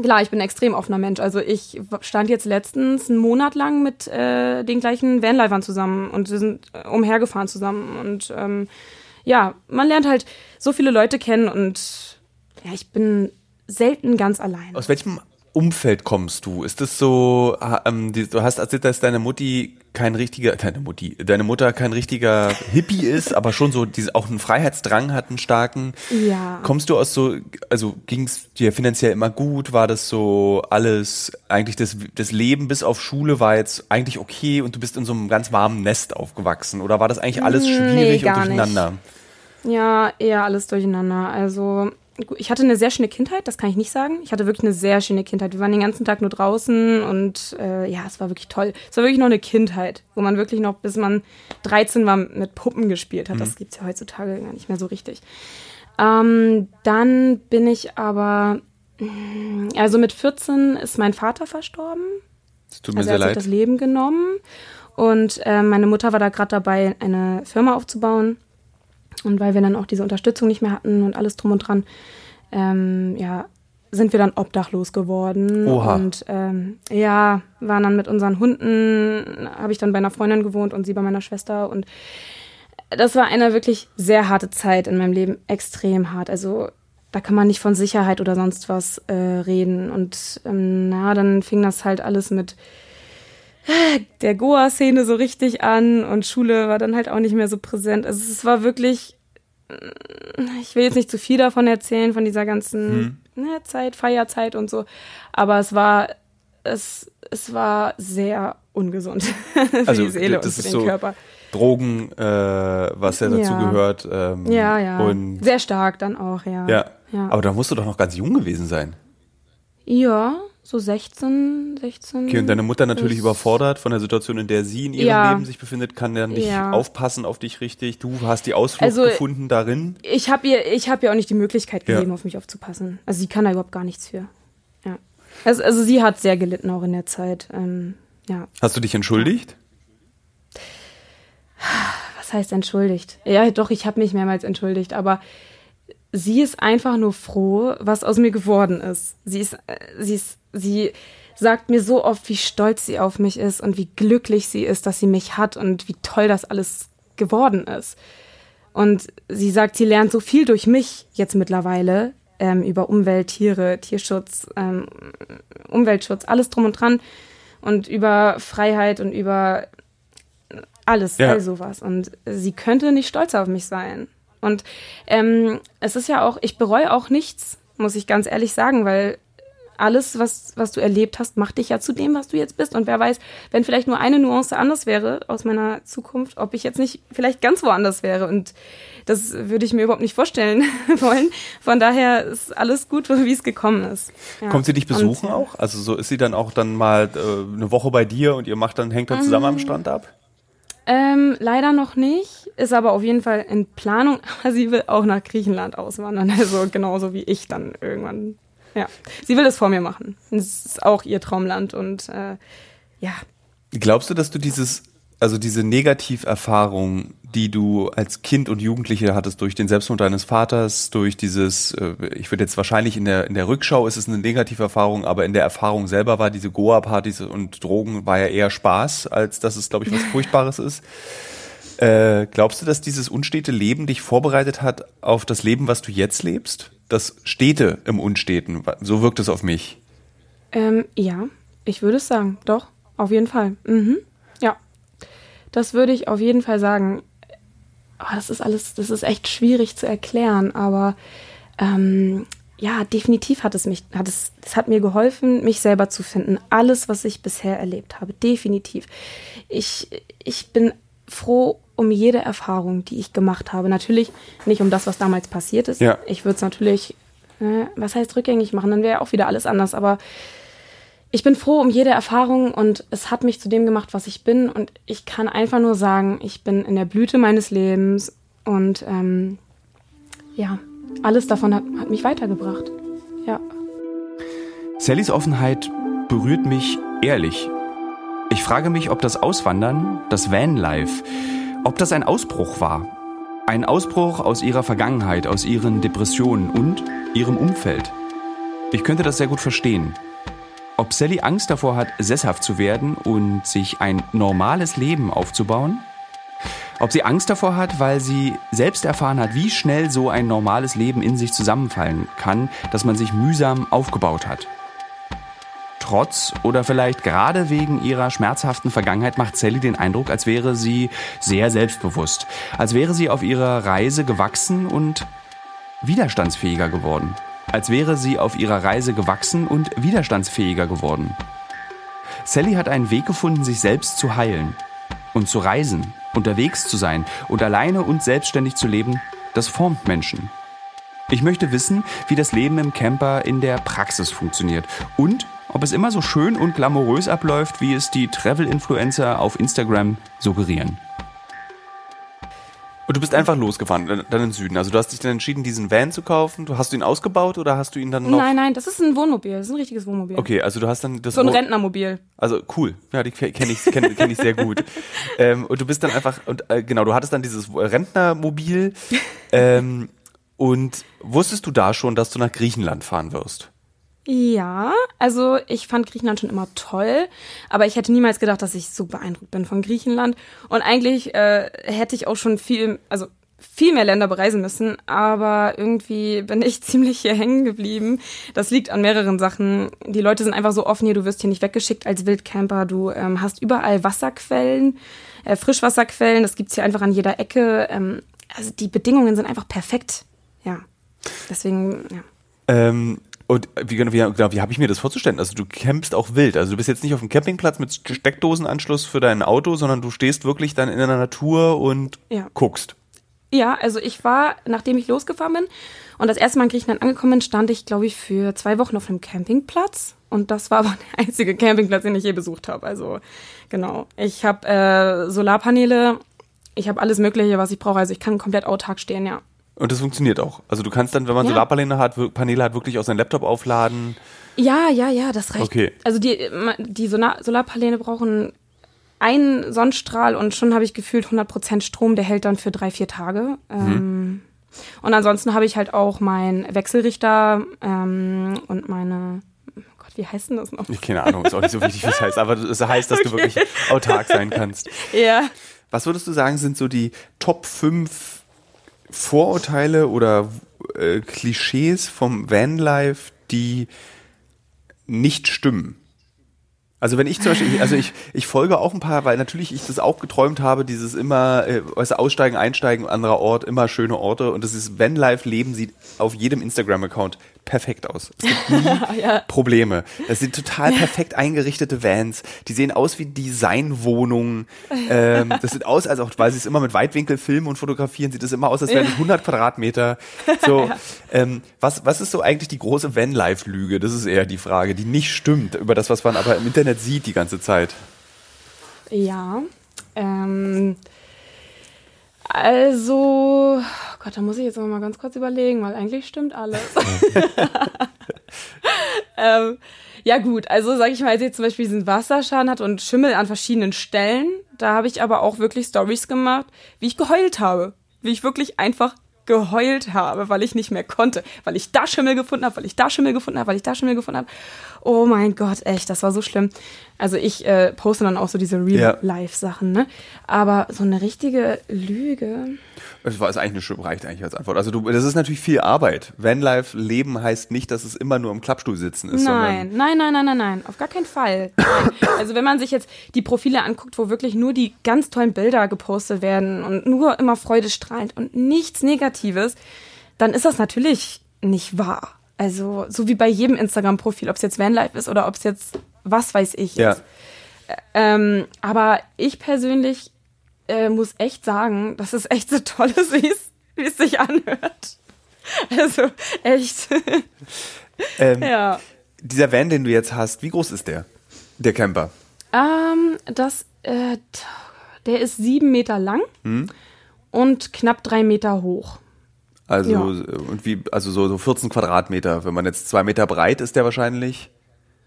klar, ich bin ein extrem offener Mensch. Also ich stand jetzt letztens einen Monat lang mit äh, den gleichen Vanlifern zusammen und wir sind äh, umhergefahren zusammen und ähm, ja, man lernt halt so viele Leute kennen und ja, ich bin selten ganz allein. Aus welchem Umfeld kommst du? Ist das so, ähm, die, du hast erzählt, dass deine Mutti kein richtiger, deine Mutti, deine Mutter kein richtiger Hippie ist, aber schon so diese, auch einen Freiheitsdrang hat, einen starken. Ja. Kommst du aus so, also ging es dir finanziell immer gut? War das so alles, eigentlich das, das Leben bis auf Schule war jetzt eigentlich okay und du bist in so einem ganz warmen Nest aufgewachsen? Oder war das eigentlich alles Nee, schwierig und gar nicht. durcheinander? Ja, eher alles durcheinander. Also ich hatte eine sehr schöne Kindheit, das kann ich nicht sagen. Ich hatte wirklich eine sehr schöne Kindheit. Wir waren den ganzen Tag nur draußen und äh, ja, es war wirklich toll. Es war wirklich noch eine Kindheit, wo man wirklich noch, bis man 13 war, mit Puppen gespielt hat. Das gibt's ja heutzutage gar nicht mehr so richtig. Ähm, dann bin ich aber, mm, also mit 14 ist mein Vater verstorben. Es tut mir Also sehr er hat sich leid. das Leben genommen. Und äh, meine Mutter war da gerade dabei, eine Firma aufzubauen. Und weil wir dann auch diese Unterstützung nicht mehr hatten und alles drum und dran, ähm, ja, sind wir dann obdachlos geworden. Oha. Und ähm, ja, waren dann mit unseren Hunden, habe ich dann bei einer Freundin gewohnt und sie bei meiner Schwester. Und das war eine wirklich sehr harte Zeit in meinem Leben, extrem hart. Also da kann man nicht von Sicherheit oder sonst was äh, reden. Und ähm, na, dann fing das halt alles mit der Goa-Szene so richtig an und Schule war dann halt auch nicht mehr so präsent. Also es war wirklich, ich will jetzt nicht zu viel davon erzählen, von dieser ganzen Hm. ne, Zeit, Feierzeit und so, aber es war, es, es war sehr ungesund [laughs] für Also, die Seele das und für ist den so- Körper. Drogen, äh, was ja dazu Ja. gehört. Ähm, Ja, ja. Und, sehr stark dann auch, ja. ja. Ja. Aber da musst du doch noch ganz jung gewesen sein. Ja, so 16, 16. Okay, und deine Mutter natürlich überfordert von der Situation, in der sie in ihrem Ja. Leben sich befindet, kann dann nicht Ja. aufpassen auf dich richtig. Du hast die Ausflucht Also- gefunden darin. Ich habe ihr, ich habe ihr auch nicht die Möglichkeit Ja. gegeben, auf mich aufzupassen. Also sie kann da überhaupt gar nichts für. Ja. Also, also sie hat sehr gelitten auch in der Zeit. Ähm, ja. Hast du dich entschuldigt? Was heißt entschuldigt? Ja, doch, ich habe mich mehrmals entschuldigt, aber sie ist einfach nur froh, was aus mir geworden ist. Sie ist, äh, sie ist, sie sagt mir so oft, wie stolz sie auf mich ist und wie glücklich sie ist, dass sie mich hat und wie toll das alles geworden ist. Und sie sagt, sie lernt so viel durch mich jetzt mittlerweile ähm, über Umwelt, Tiere, Tierschutz, ähm, Umweltschutz, alles drum und dran und über Freiheit und über alles, Ja. all sowas. Und sie könnte nicht stolz auf mich sein. Und ähm, es ist ja auch, ich bereue auch nichts, muss ich ganz ehrlich sagen, weil alles, was, was du erlebt hast, macht dich ja zu dem, was du jetzt bist. Und wer weiß, wenn vielleicht nur eine Nuance anders wäre aus meiner Zukunft, ob ich jetzt nicht vielleicht ganz woanders wäre. Und das würde ich mir überhaupt nicht vorstellen [laughs] wollen. Von daher ist alles gut, [laughs] wie es gekommen ist. Ja. Kommt sie dich besuchen Und, auch? Also so ist sie dann auch dann mal äh, eine Woche bei dir und ihr macht dann, hängt dann zusammen Mhm. am Strand ab? Ähm, leider noch nicht, ist aber auf jeden Fall in Planung. [laughs] Aber sie will auch nach Griechenland auswandern, also genauso wie ich dann irgendwann. Ja, sie will es vor mir machen. Es ist auch ihr Traumland und äh, ja, Glaubst du, dass du dieses, also diese Negativerfahrung, die du als Kind und Jugendliche hattest durch den Selbstmord deines Vaters, durch dieses, äh, ich würde jetzt wahrscheinlich in der, in der Rückschau ist es eine Negativerfahrung, aber in der Erfahrung selber war diese Goa-Partys und Drogen war ja eher Spaß, als dass es, glaube ich, was Furchtbares ist. Äh, glaubst du, dass dieses unstete Leben dich vorbereitet hat auf das Leben, was du jetzt lebst? Das Stete im Unsteten, so wirkt es auf mich. ähm, ja, ich würde es sagen, doch, auf jeden Fall. Mhm. Ja, das würde ich auf jeden Fall sagen. Oh, das ist alles, das ist echt schwierig zu erklären, aber ähm, ja, definitiv hat es mich, hat es, es hat mir geholfen, mich selber zu finden. Alles, was ich bisher erlebt habe, definitiv. Ich, ich bin froh um jede Erfahrung, die ich gemacht habe. Natürlich nicht um das, was damals passiert ist. Ja. Ich würde es natürlich, äh, was heißt rückgängig machen, dann wäre auch wieder alles anders. Aber ich bin froh um jede Erfahrung und es hat mich zu dem gemacht, was ich bin. Und ich kann einfach nur sagen, ich bin in der Blüte meines Lebens und ähm, ja, alles davon hat, hat mich weitergebracht. Ja. Sallys Offenheit berührt mich ehrlich. Ich frage mich, ob das Auswandern, das Vanlife, ob das ein Ausbruch war. Ein Ausbruch aus ihrer Vergangenheit, aus ihren Depressionen und ihrem Umfeld. Ich könnte das sehr gut verstehen. Ob Sally Angst davor hat, sesshaft zu werden und sich ein normales Leben aufzubauen? Ob sie Angst davor hat, weil sie selbst erfahren hat, wie schnell so ein normales Leben in sich zusammenfallen kann, das man sich mühsam aufgebaut hat. Trotz oder vielleicht gerade wegen ihrer schmerzhaften Vergangenheit macht Sally den Eindruck, als wäre sie sehr selbstbewusst, als wäre sie auf ihrer Reise gewachsen und widerstandsfähiger geworden, als wäre sie auf ihrer Reise gewachsen und widerstandsfähiger geworden. Sally hat einen Weg gefunden, sich selbst zu heilen und zu reisen, unterwegs zu sein und alleine und selbstständig zu leben, das formt Menschen. Ich möchte wissen, wie das Leben im Camper in der Praxis funktioniert und ob es immer so schön und glamourös abläuft, wie es die Travel-Influencer auf Instagram suggerieren. Und du bist einfach losgefahren, dann, dann in den Süden. Also du hast dich dann entschieden, diesen Van zu kaufen. Du hast du ihn ausgebaut oder hast du ihn dann noch? Nein, nein, das ist ein Wohnmobil. Das ist ein richtiges Wohnmobil. Okay, also du hast dann das So ein Wo- Rentnermobil. Also cool, ja, die kenne ich, kenn, kenn ich sehr gut. [laughs] ähm, und du bist dann einfach, und äh, genau, du hattest dann dieses Rentnermobil. ähm, und wusstest du da schon, dass du nach Griechenland fahren wirst? Ja, also ich fand Griechenland schon immer toll, aber ich hätte niemals gedacht, dass ich so beeindruckt bin von Griechenland. Und eigentlich äh, hätte ich auch schon viel, also viel mehr Länder bereisen müssen, aber irgendwie bin ich [laughs] ziemlich hier hängen geblieben. Das liegt an mehreren Sachen. Die Leute sind einfach so offen hier, du wirst hier nicht weggeschickt als Wildcamper, du ähm, hast überall Wasserquellen, äh, Frischwasserquellen, das gibt's hier einfach an jeder Ecke. Ähm, also die Bedingungen sind einfach perfekt. Ja, deswegen, ja. Ähm, und wie, genau, wie, genau, wie habe ich mir das vorzustellen? Also du campst auch wild. Also du bist jetzt nicht auf dem Campingplatz mit Steckdosenanschluss für dein Auto, sondern du stehst wirklich dann in der Natur und Ja. guckst. Ja, also ich war, nachdem ich losgefahren bin und das erste Mal in Griechenland angekommen bin, stand ich, glaube ich, für zwei Wochen auf einem Campingplatz. Und das war [laughs] aber der einzige Campingplatz, den ich je besucht habe. Also genau. Ich habe äh, Solarpaneele, ich habe alles Mögliche, was ich brauche. Also ich kann komplett autark stehen, ja. Und das funktioniert auch. Also du kannst dann, wenn man Ja. Solarpaneele hat, Paneele hat, wirklich auch seinen Laptop aufladen. Ja, ja, ja, das reicht. Okay. Also die, die Solar Solarpaneele brauchen einen Sonnenstrahl und schon habe ich gefühlt 100% Strom, der hält dann für drei, vier Tage. Ähm, und ansonsten habe ich halt auch meinen Wechselrichter ähm, und meine, oh Gott, wie heißt denn das noch? Ich keine Ahnung, ist auch nicht so wichtig, was heißt, aber es heißt, dass du wirklich autark sein kannst. Ja. Was würdest du sagen, sind so die Top 5 Vorurteile oder äh, Klischees vom Vanlife, die nicht stimmen? Also wenn ich zum Beispiel, also ich, ich folge auch ein paar, weil natürlich ich das auch geträumt habe, dieses immer, äh, weißt du, aussteigen, einsteigen, anderer Ort, immer schöne Orte und das ist Vanlife-Leben sieht auf jedem Instagram-Account perfekt aus. Es gibt [laughs] nie Probleme. Das sind total perfekt eingerichtete Vans. Die sehen aus wie Designwohnungen. Ähm, das sieht aus, als auch, weil sie es immer mit Weitwinkel filmen und fotografieren, sieht es immer aus, als wären es 100 Quadratmeter. So, [laughs] ähm, was, was ist so eigentlich die große Vanlife-Lüge? Das ist eher die Frage, die nicht stimmt über das, was man aber im Internet sieht die ganze Zeit. Ja. Ähm, also, oh Gott, da muss ich jetzt noch mal ganz kurz überlegen, weil eigentlich stimmt alles. [laughs] ähm, ja gut, also sag ich mal, als ich zum Beispiel diesen Wasserschaden hatte und Schimmel an verschiedenen Stellen, da habe ich aber auch wirklich Stories gemacht, wie ich geheult habe. Wie ich wirklich einfach geheult habe, weil ich nicht mehr konnte, weil ich da Schimmel gefunden habe, weil ich da Schimmel gefunden habe, weil ich da Schimmel gefunden habe. Oh mein Gott, echt, das war so schlimm. Also ich äh, poste dann auch so diese Real-Life-Sachen, ne? Aber so eine richtige Lüge. Das war ist eigentlich eine reicht eigentlich als Antwort. Also du, das ist natürlich viel Arbeit. Vanlife Leben heißt nicht, dass es immer nur im Klappstuhl sitzen ist, Nein, nein, nein, nein, nein, nein, auf gar keinen Fall. Also wenn man sich jetzt die Profile anguckt, wo wirklich nur die ganz tollen Bilder gepostet werden und nur immer freudestrahlend und nichts Negatives, dann ist das natürlich nicht wahr. Also so wie bei jedem Instagram-Profil, ob es jetzt Vanlife ist oder ob es jetzt was weiß ich Ja. ist. Ähm, aber ich persönlich äh, muss echt sagen, dass es echt so toll ist, [laughs] wie es sich anhört. Also echt. [laughs] Ähm, ja. Dieser Van, den du jetzt hast, wie groß ist der? Der Camper. Ähm, das, äh, der ist sieben Meter lang und knapp drei Meter hoch. Also Ja. und wie, also so, so 14 Quadratmeter. Wenn man jetzt zwei Meter breit ist, der wahrscheinlich.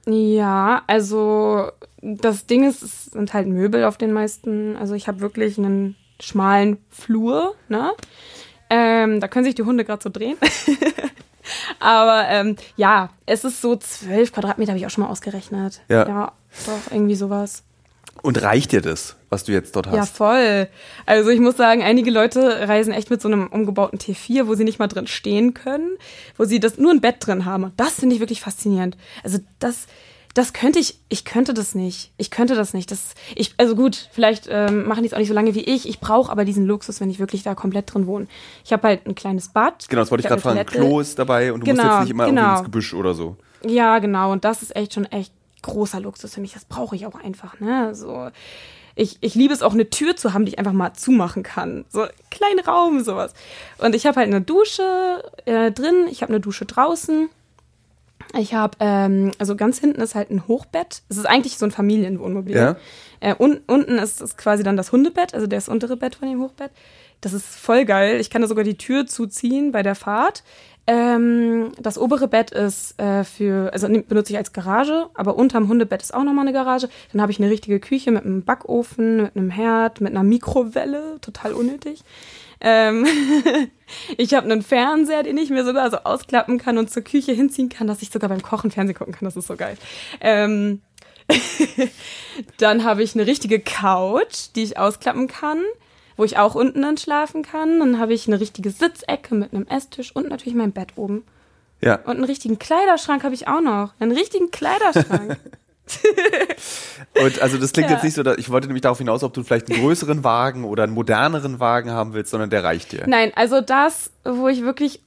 Ja, also das Ding ist, es sind halt Möbel auf den meisten. Also ich habe wirklich einen schmalen Flur, ne? Ähm, da können sich die Hunde gerade so drehen. [laughs] Aber ähm, ja, es ist so zwölf Quadratmeter, habe ich auch schon mal ausgerechnet. Ja. Ja, doch, irgendwie sowas. Und reicht dir das, was du jetzt dort Ja, hast? voll. Also ich muss sagen, einige Leute reisen echt mit so einem umgebauten T4, wo sie nicht mal drin stehen können, wo sie das nur ein Bett drin haben. Das finde ich wirklich faszinierend. Also das, das könnte ich, ich könnte das nicht. Ich könnte das nicht. Das, ich, also gut, vielleicht ähm, machen die es auch nicht so lange wie ich. Ich brauche aber diesen Luxus, wenn ich wirklich da komplett drin wohne. Ich habe halt ein kleines Bad. Genau, das wollte ich gerade fragen. Klo ist dabei und du musst Genau, jetzt nicht immer genau. ins Gebüsch oder so. Ja, genau. Und das ist echt schon echt großer Luxus für mich. Das brauche ich auch einfach. Ne? So, ich, ich liebe es auch, eine Tür zu haben, die ich einfach mal zumachen kann. So einen kleinen Raum, sowas. Und ich habe halt eine Dusche äh, drin, ich habe eine Dusche draußen. Ich habe, ähm, also ganz hinten ist halt ein Hochbett. Es ist eigentlich so ein Familienwohnmobil. Ja. Äh, un unten ist, ist quasi dann das Hundebett, also das untere Bett von dem Hochbett. das ist voll geil. Ich kann da sogar die Tür zuziehen bei der Fahrt. Ähm, das obere Bett ist äh, für, also benutze ich als Garage, aber unterm Hundebett ist auch nochmal eine Garage. Dann habe ich eine richtige Küche mit einem Backofen, mit einem Herd, mit einer Mikrowelle, total unnötig. Ähm [laughs] ich habe einen Fernseher, den ich mir sogar so ausklappen kann und zur Küche hinziehen kann, dass ich sogar beim Kochen Fernsehen gucken kann. Das ist so geil. Ähm [laughs] dann habe ich eine richtige Couch, die ich ausklappen kann wo ich auch unten dann schlafen kann. Dann habe ich eine richtige Sitzecke mit einem Esstisch und natürlich mein Bett oben. Ja. Und einen richtigen Kleiderschrank habe ich auch noch. Einen richtigen Kleiderschrank. [laughs] [laughs] und also das klingt Ja. jetzt nicht so, dass, ich wollte nämlich darauf hinaus, ob du vielleicht einen größeren Wagen oder einen moderneren Wagen haben willst, sondern der reicht dir. Nein, also das, wo ich wirklich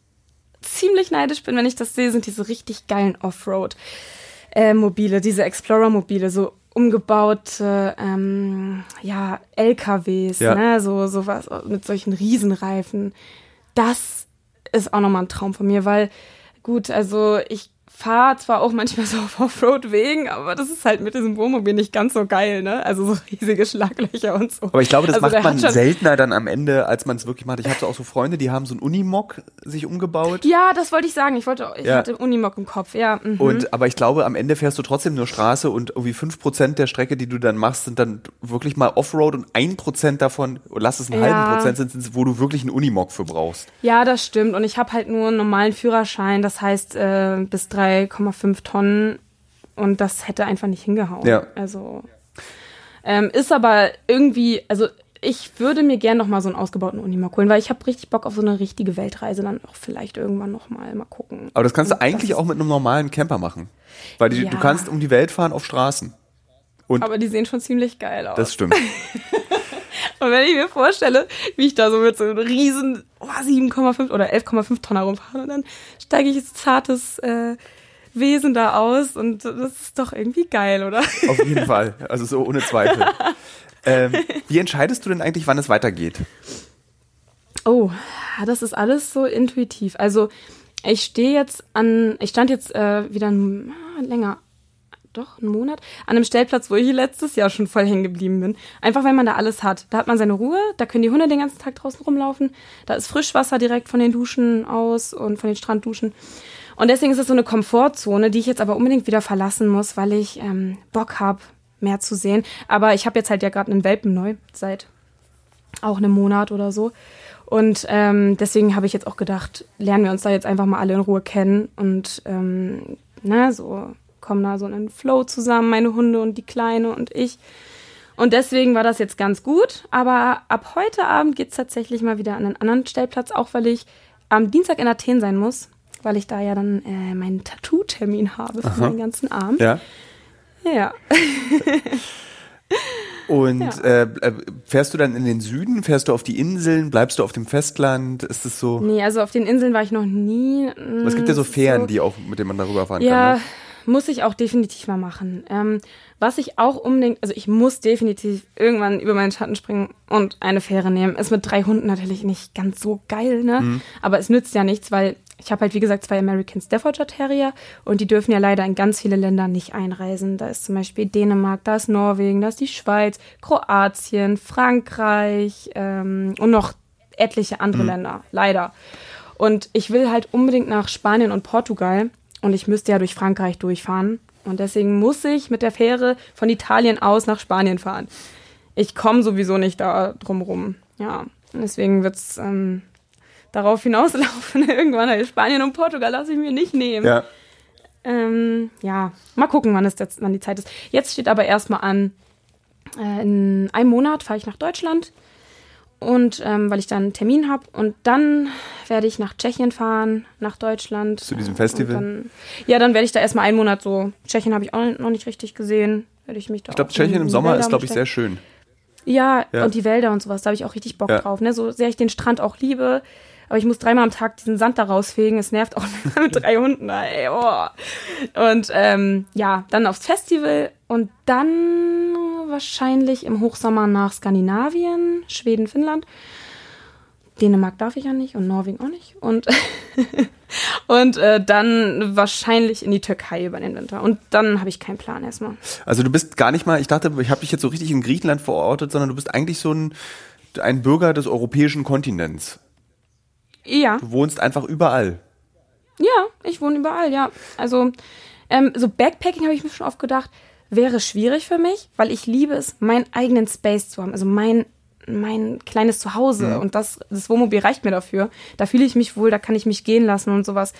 ziemlich neidisch bin, wenn ich das sehe, sind diese richtig geilen Offroad-Mobile, diese Explorer-Mobile, so umgebaute ähm, ja, LKWs, Ja. ne, so sowas mit solchen Riesenreifen. Das ist auch nochmal ein Traum von mir, weil gut, also ich fahre zwar auch manchmal so [laughs] auf Offroad-Wegen, aber das ist halt mit diesem Wohnmobil nicht ganz so geil, ne? Also so riesige Schlaglöcher und so. Aber ich glaube, das also macht man seltener dann am Ende, als man es wirklich macht. Ich habe so auch so Freunde, die haben so ein Unimog sich umgebaut. Ja, das wollte ich sagen. Ich wollte, ich Ja. hatte Unimog im Kopf, ja. Mhm. Und, aber ich glaube, am Ende fährst du trotzdem nur Straße und irgendwie 5% der Strecke, die du dann machst, sind dann wirklich mal Offroad und 1% davon, oder lass es einen Ja. halben Prozent sind, sind, wo du wirklich einen Unimog für brauchst. Ja, das stimmt. Und ich habe halt nur einen normalen Führerschein, das heißt äh, bis 3,5 Tonnen. Und das hätte einfach nicht hingehauen. Ja. Also ähm, ist aber irgendwie, also ich würde mir gern noch mal so einen ausgebauten Unimog holen, weil ich habe richtig Bock auf so eine richtige Weltreise dann auch vielleicht irgendwann noch mal mal gucken. Aber das kannst du Und eigentlich ist- auch mit einem normalen Camper machen. Weil die, Ja. du kannst um die Welt fahren auf Straßen. Und Aber die sehen schon ziemlich geil aus. das stimmt. [laughs] Und wenn ich mir vorstelle, wie ich da so mit so einem riesen oh, 7,5 oder 11,5 Tonnen rumfahre, und dann steige ich als zartes äh, Wesen da aus und das ist doch irgendwie geil, oder? Auf jeden Fall. Also so ohne Zweifel. ähm, wie entscheidest du denn eigentlich, wann es weitergeht? Oh, das ist alles so intuitiv. Also ich stehe jetzt an, ich stand jetzt äh, wieder ein, ah, länger, doch, einen Monat, an einem Stellplatz, wo ich letztes Jahr schon voll hängen geblieben bin. Einfach weil man da alles hat. Da hat man seine Ruhe, da können die Hunde den ganzen Tag draußen rumlaufen, da ist Frischwasser direkt von den Duschen aus und von den Strandduschen. Und deswegen ist es so eine Komfortzone, die ich jetzt aber unbedingt wieder verlassen muss, weil ich ähm, Bock habe, mehr zu sehen. Aber ich habe jetzt halt ja gerade einen Welpen neu, seit auch einem Monat oder so. Und ähm, deswegen habe ich jetzt auch gedacht, lernen wir uns da jetzt einfach mal alle in Ruhe kennen und ähm, ne, so kommen da so in einen Flow zusammen, meine Hunde und die Kleine und ich. Und deswegen war das jetzt ganz gut. Aber ab heute Abend geht's tatsächlich mal wieder an einen anderen Stellplatz, auch weil ich am Dienstag in Athen sein muss, weil ich da ja dann äh, meinen Tattoo-Termin habe für meinen ganzen Arm. Ja. Ja. [laughs] Und Ja. äh, äh, fährst du dann in den Süden? Fährst du auf die Inseln? Bleibst du auf dem Festland? Ist es so? Nee, also auf den Inseln war ich noch nie. Es gibt ja so Mm, Fähren, so- die auch, mit denen man darüber fahren Ja, kann. Ne? Muss ich auch definitiv mal machen. Ähm, was ich auch unbedingt, also ich muss definitiv irgendwann über meinen Schatten springen und eine Fähre nehmen. Ist mit drei Hunden natürlich nicht ganz so geil, ne? Mhm. Aber es nützt ja nichts, weil ich habe halt, wie gesagt, zwei American Staffordshire Terrier und die dürfen ja leider in ganz viele Länder nicht einreisen. Da ist zum Beispiel Dänemark, da ist Norwegen, da ist die Schweiz, Kroatien, Frankreich ähm, und noch etliche andere Länder, leider. Und ich will halt unbedingt nach Spanien und Portugal und ich müsste ja durch Frankreich durchfahren. Und deswegen muss ich mit der Fähre von Italien aus nach Spanien fahren. Ich komme sowieso nicht da drum rum. Ja, und deswegen wird's ähm, darauf hinauslaufen. [laughs] Irgendwann halt Spanien und Portugal lasse ich mir nicht nehmen. Ja. Ähm, ja, mal gucken, wann, es jetzt, wann die Zeit ist. Jetzt steht aber erstmal an, äh, in einem Monat fahre ich nach Deutschland. Und ähm, weil ich dann einen Termin habe. Und dann werde ich nach Tschechien fahren, nach Deutschland. Zu diesem Festival? Dann, ja, dann werde ich da erstmal einen Monat so. Tschechien habe ich auch noch nicht richtig gesehen. Werde ich mich da Ich glaube, Tschechien im Sommer Wälder ist, glaube ich, sehr schön. Ja, Ja. und die Wälder und sowas, da habe ich auch richtig Bock Ja. drauf. Ne? So sehr ich den Strand auch liebe, aber ich muss dreimal am Tag diesen Sand da rausfegen. Es nervt auch [laughs] mit drei Hunden. Ey, oh. Und ähm, ja, dann aufs Festival und dann wahrscheinlich im Hochsommer nach Skandinavien, Schweden, Finnland. Dänemark darf ich ja nicht und Norwegen auch nicht. Und, [laughs] und äh, dann wahrscheinlich in die Türkei über den Winter. Und dann habe ich keinen Plan erstmal. Also du bist gar nicht mal, ich dachte, ich habe dich jetzt so richtig in Griechenland verortet, sondern du bist eigentlich so ein ein Bürger des europäischen Kontinents. Ja, Du wohnst einfach überall. ja, ich wohne überall, ja. Also, ähm, so Backpacking habe ich mir schon oft gedacht, wäre schwierig für mich, weil ich liebe es, meinen eigenen Space zu haben. Also mein, mein kleines Zuhause. Und das, das Wohnmobil reicht mir dafür. Da fühle ich mich wohl, da kann ich mich gehen lassen und sowas.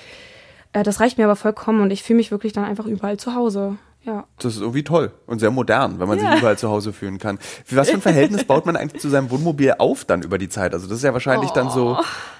Äh, das reicht mir aber vollkommen und ich fühle mich wirklich dann einfach überall zu Hause. Ja. Das ist irgendwie toll und sehr modern, wenn man Ja. sich überall zu Hause fühlen kann. Was für ein Verhältnis baut man eigentlich zu seinem Wohnmobil auf dann über die Zeit? Also das ist ja wahrscheinlich dann so,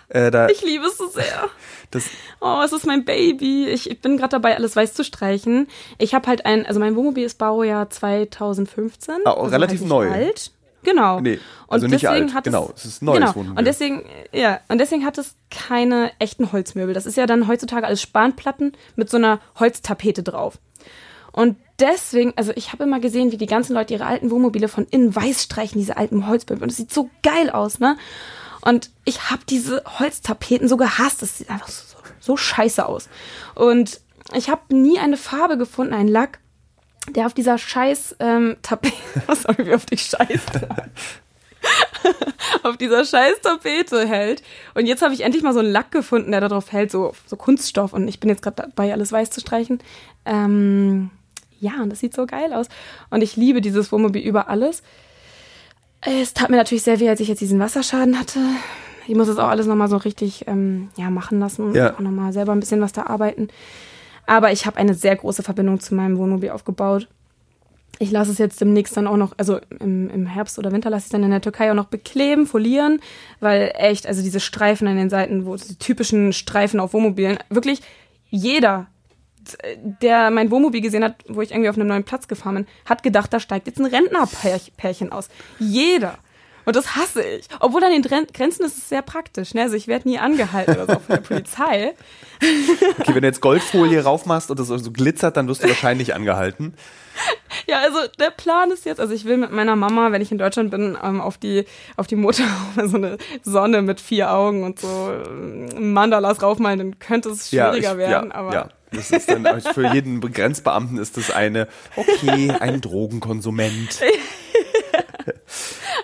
äh, da, Ich liebe es so sehr. das, Oh, es ist mein Baby. Ich, ich bin gerade dabei, alles weiß zu streichen. Ich habe halt ein, also mein Wohnmobil ist Baujahr 2015. Ah, auch also relativ halt neu. Alt. Genau. Nee, also und nicht deswegen alt, hat genau, Es, es ist neues genau. Wohnmobil. Und deswegen, ja, und deswegen hat es keine echten Holzmöbel. Das ist ja dann heutzutage alles Spanplatten mit so einer Holztapete drauf. Und deswegen, also ich habe immer gesehen, wie die ganzen Leute ihre alten Wohnmobile von innen weiß streichen, diese alten Holzmöbel. Und es sieht so geil aus, ne? Und ich habe diese Holztapeten so gehasst. Das sieht einfach so, so, scheiße aus. Und ich habe nie eine Farbe gefunden, einen Lack, der auf dieser scheiß ähm, Tapete, [laughs] sorry, wie auf die Scheiß, auf dieser scheiß Tapete hält. Und jetzt habe ich endlich mal so einen Lack gefunden, der darauf hält, so, so Kunststoff. Und ich bin jetzt gerade dabei, alles weiß zu streichen. Ähm, ja, und das sieht so geil aus. Und ich liebe dieses Wohnmobil über alles. Es tat mir natürlich sehr weh, als ich jetzt diesen Wasserschaden hatte. Ich muss das auch alles nochmal so richtig ähm, ja, machen lassen und Ja. auch nochmal selber ein bisschen was da arbeiten. Aber ich habe eine sehr große Verbindung zu meinem Wohnmobil aufgebaut. Ich lasse es jetzt demnächst dann auch noch, also im, im Herbst oder Winter lasse ich es dann in der Türkei auch noch bekleben, folieren, weil echt, also diese Streifen an den Seiten, wo die typischen Streifen auf Wohnmobilen, wirklich jeder, der mein Wohnmobil gesehen hat, wo ich irgendwie auf einem neuen Platz gefahren bin, hat gedacht, da steigt jetzt ein Rentnerpärchen aus. Jeder. Und das hasse ich. Obwohl an den Grenzen ist es sehr praktisch. Ne? Also ich werde nie angehalten oder so von der [laughs] Polizei. okay, wenn du jetzt Goldfolie raufmachst und das so glitzert, dann wirst du wahrscheinlich angehalten. Ja, also der Plan ist jetzt, also ich will mit meiner Mama, wenn ich in Deutschland bin, ähm, auf die auf die Motorhaube so eine Sonne mit vier Augen und so ähm, Mandalas raufmalen, dann könnte es schwieriger ich, werden. ja, aber ja. Das ist dann für jeden Grenzbeamten ist das eine, okay, ein Drogenkonsument. [laughs]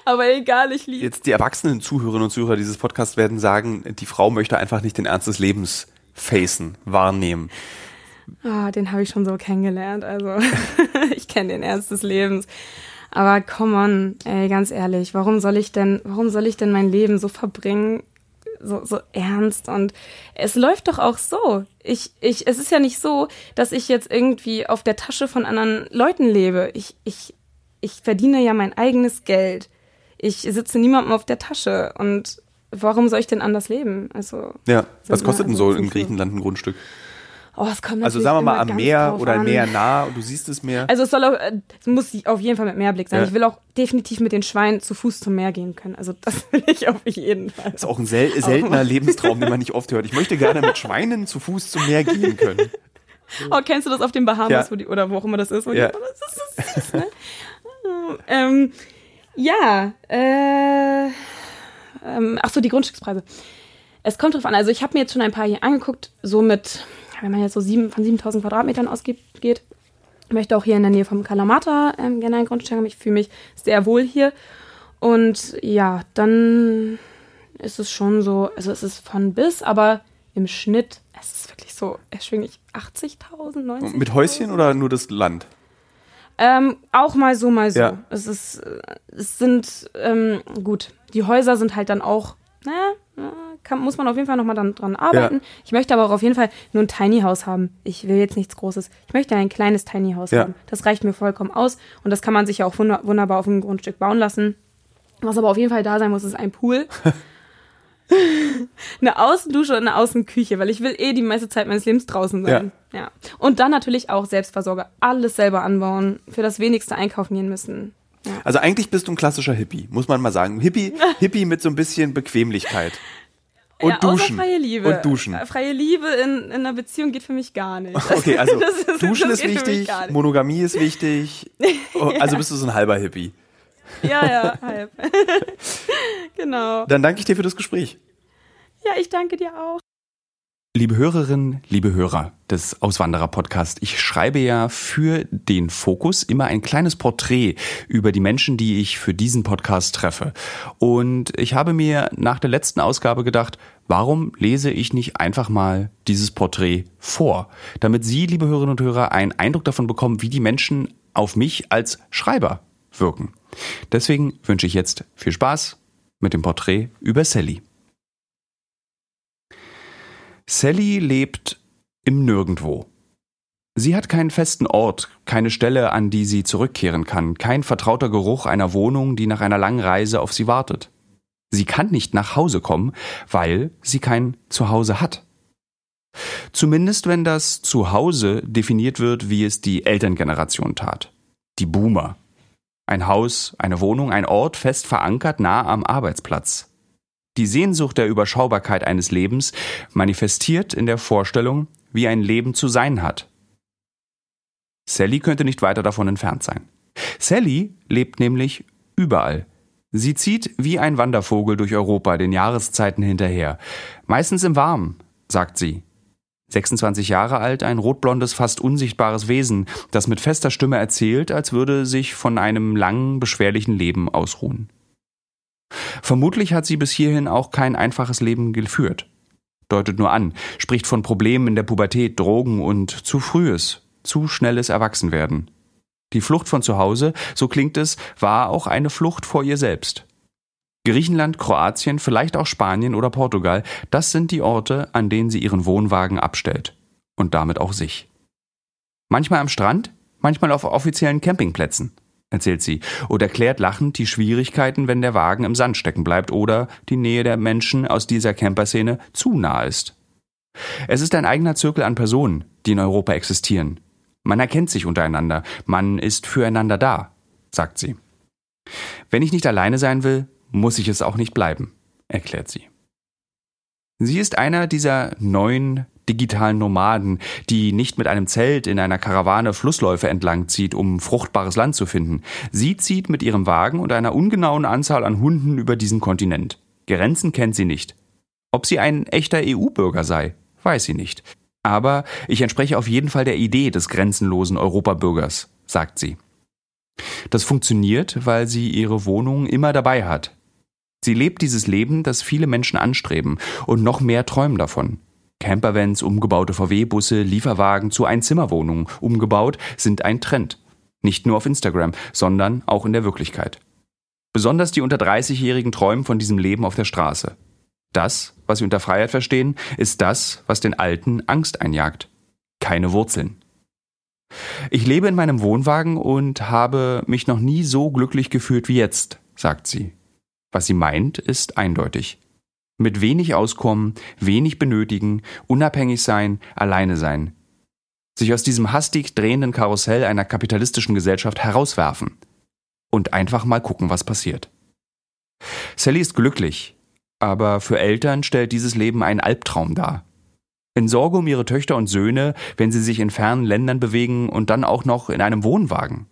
aber egal, ich liebe. Jetzt die erwachsenen Zuhörerinnen und Zuhörer dieses Podcasts werden sagen, die Frau möchte einfach nicht den Ernst des Lebens facen, wahrnehmen. Ah, den habe ich schon so kennengelernt. Also [laughs] ich kenne den Ernst des Lebens. Aber come on, ey, ganz ehrlich, warum soll ich denn, warum soll ich denn mein Leben so verbringen, so, so ernst? Und es läuft doch auch so. Ich, ich, es ist ja nicht so, dass ich jetzt irgendwie auf der Tasche von anderen Leuten lebe. Ich, ich, ich verdiene ja mein eigenes Geld. Ich sitze niemandem auf der Tasche. Und warum soll ich denn anders leben? Also, Ja, was kostet denn so also in Griechenland ein Grundstück? Oh, es kommt Also sagen wir mal am Meer oder an. Meer nah und du siehst es Meer. Also es soll auch, äh, es muss auf jeden Fall mit Meerblick sein. Ja. Ich will auch definitiv mit den Schweinen zu Fuß zum Meer gehen können. Also das [laughs] will ich auf jeden Fall. Das ist auch ein sel seltener Lebenstraum, den man nicht oft hört. Ich möchte gerne mit Schweinen zu Fuß zum Meer gehen können. Oh, kennst du das auf den Bahamas Ja. wo die, oder wo auch immer das ist? Wo Ja. die, oh, das ist so süß, ne? [laughs] ähm, ja, äh, ähm, ach so, die Grundstückspreise. Es kommt drauf an. Also ich habe mir jetzt schon ein paar hier angeguckt, so mit, wenn man jetzt so sieben, von 7000 Quadratmetern ausgeht, möchte auch hier in der Nähe vom Kalamata ähm, gerne ein Grundstück haben. Ich fühle mich sehr wohl hier. Und ja, dann ist es schon so, also es ist von bis, aber im Schnitt, es ist wirklich so erschwinglich 80.000, 90.000. Mit Häuschen oder nur das Land? Ähm, auch mal so, mal so. Ja. Es ist, äh, es sind, ähm, gut, die Häuser sind halt dann auch, kann, muss man auf jeden Fall nochmal dran arbeiten. Ja. Ich möchte aber auch auf jeden Fall nur ein Tiny House haben. Ich will jetzt nichts Großes. Ich möchte ein kleines Tiny House Ja. haben. Das reicht mir vollkommen aus und das kann man sich ja auch wunder wunderbar auf dem Grundstück bauen lassen. Was aber auf jeden Fall da sein muss, ist ein Pool. [laughs] eine Außendusche und eine Außenküche, weil ich will eh die meiste Zeit meines Lebens draußen sein. Ja. Und dann natürlich auch Selbstversorger. Alles selber anbauen, für das wenigste einkaufen gehen müssen. Also eigentlich bist du ein klassischer Hippie, muss man mal sagen. Hippie, [laughs] Hippie mit so ein bisschen Bequemlichkeit. Und ja, duschen. Freie Liebe. Und duschen. Freie Liebe in, in einer Beziehung geht für mich gar nicht. [laughs] Okay, also [laughs] ist- Duschen ist wichtig. Monogamie ist wichtig. [laughs] Oh, Also bist du so ein halber Hippie. Ja, ja, halb. genau. Dann danke ich dir für das Gespräch. Ja, ich danke dir auch. Liebe Hörerinnen, liebe Hörer des Auswanderer-Podcasts, ich schreibe ja für den Fokus immer ein kleines Porträt über die Menschen, die ich für diesen Podcast treffe. Und ich habe mir nach der letzten Ausgabe gedacht, warum lese ich nicht einfach mal dieses Porträt vor, damit Sie, liebe Hörerinnen und Hörer, einen Eindruck davon bekommen, wie die Menschen auf mich als Schreiber wirken. Deswegen wünsche ich jetzt viel Spaß mit dem Porträt über Sally. Sally lebt im Nirgendwo. Sie hat keinen festen Ort, keine Stelle, an die sie zurückkehren kann, kein vertrauter Geruch einer Wohnung, die nach einer langen Reise auf sie wartet. Sie kann nicht nach Hause kommen, weil sie kein Zuhause hat. Zumindest wenn das Zuhause definiert wird, wie es die Elterngeneration tat. Die Boomer. Ein Haus, eine Wohnung, ein Ort fest verankert nah am Arbeitsplatz. Die Sehnsucht der Überschaubarkeit eines Lebens manifestiert in der Vorstellung, wie ein Leben zu sein hat. Sally könnte nicht weiter davon entfernt sein. Sally lebt nämlich überall. Sie zieht wie ein Wandervogel durch Europa den Jahreszeiten hinterher. Meistens im Warmen, sagt sie. 26 Jahre alt, ein rotblondes, fast unsichtbares Wesen, das mit fester Stimme erzählt, als würde sich von einem langen, beschwerlichen Leben ausruhen. Vermutlich hat sie bis hierhin auch kein einfaches Leben geführt. Deutet nur an, spricht von Problemen in der Pubertät, Drogen und zu frühes, zu schnelles Erwachsenwerden. Die Flucht von zu Hause, so klingt es, war auch eine Flucht vor ihr selbst. Griechenland, Kroatien, vielleicht auch Spanien oder Portugal, das sind die Orte, an denen sie ihren Wohnwagen abstellt. Und damit auch sich. Manchmal am Strand, manchmal auf offiziellen Campingplätzen erzählt sie, und erklärt lachend die Schwierigkeiten, wenn der Wagen im Sand stecken bleibt oder die Nähe der Menschen aus dieser Camperszene zu nah ist. Es ist ein eigener Zirkel an Personen, die in Europa existieren. Man erkennt sich untereinander, man ist füreinander da, sagt sie. Wenn ich nicht alleine sein will, muss ich es auch nicht bleiben, erklärt sie. Sie ist einer dieser neuen digitalen Nomaden, die nicht mit einem Zelt in einer Karawane Flussläufe entlang zieht, um fruchtbares Land zu finden. Sie zieht mit ihrem Wagen und einer ungenauen Anzahl an Hunden über diesen Kontinent. Grenzen kennt sie nicht. Ob sie ein echter EU-Bürger sei, weiß sie nicht. Aber ich entspreche auf jeden Fall der Idee des grenzenlosen Europabürgers, sagt sie. Das funktioniert, weil sie ihre Wohnung immer dabei hat. Sie lebt dieses Leben, das viele Menschen anstreben und noch mehr träumen davon. Campervans, umgebaute VW-Busse, Lieferwagen zu Einzimmerwohnungen umgebaut sind ein Trend. Nicht nur auf Instagram, sondern auch in der Wirklichkeit. Besonders die unter 30-Jährigen träumen von diesem Leben auf der Straße. Das, was sie unter Freiheit verstehen, ist das, was den Alten Angst einjagt. Keine Wurzeln. Ich lebe in meinem Wohnwagen und habe mich noch nie so glücklich gefühlt wie jetzt, sagt sie. Was sie meint, ist eindeutig. Mit wenig auskommen, wenig benötigen, unabhängig sein, alleine sein. Sich aus diesem hastig drehenden Karussell einer kapitalistischen Gesellschaft herauswerfen. Und einfach mal gucken, was passiert. Sally ist glücklich, aber für Eltern stellt dieses Leben einen Albtraum dar. In Sorge um ihre Töchter und Söhne, wenn sie sich in fernen Ländern bewegen und dann auch noch in einem Wohnwagen.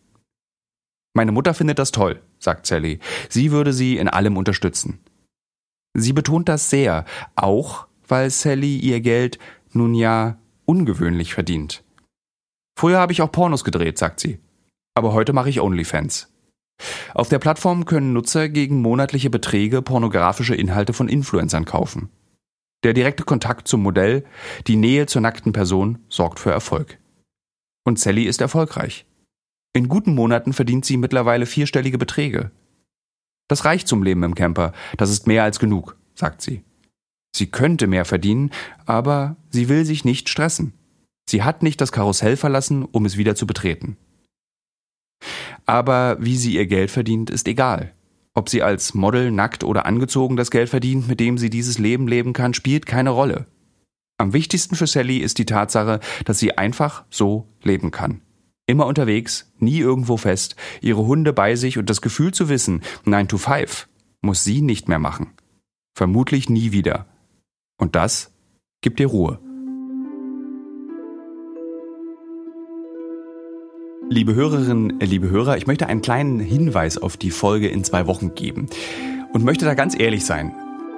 Meine Mutter findet das toll, sagt Sally. Sie würde sie in allem unterstützen. Sie betont das sehr, auch weil Sally ihr Geld nun ja ungewöhnlich verdient. Früher habe ich auch Pornos gedreht, sagt sie. Aber heute mache ich OnlyFans. Auf der Plattform können Nutzer gegen monatliche Beträge pornografische Inhalte von Influencern kaufen. Der direkte Kontakt zum Modell, die Nähe zur nackten Person sorgt für Erfolg. Und Sally ist erfolgreich. In guten Monaten verdient sie mittlerweile vierstellige Beträge. Das reicht zum Leben im Camper, das ist mehr als genug, sagt sie. Sie könnte mehr verdienen, aber sie will sich nicht stressen. Sie hat nicht das Karussell verlassen, um es wieder zu betreten. Aber wie sie ihr Geld verdient, ist egal. Ob sie als Model nackt oder angezogen das Geld verdient, mit dem sie dieses Leben leben kann, spielt keine Rolle. Am wichtigsten für Sally ist die Tatsache, dass sie einfach so leben kann. Immer unterwegs, nie irgendwo fest, ihre Hunde bei sich und das Gefühl zu wissen, 9 to 5 muss sie nicht mehr machen. Vermutlich nie wieder. Und das gibt ihr Ruhe. Liebe Hörerinnen, liebe Hörer, ich möchte einen kleinen Hinweis auf die Folge in zwei Wochen geben und möchte da ganz ehrlich sein.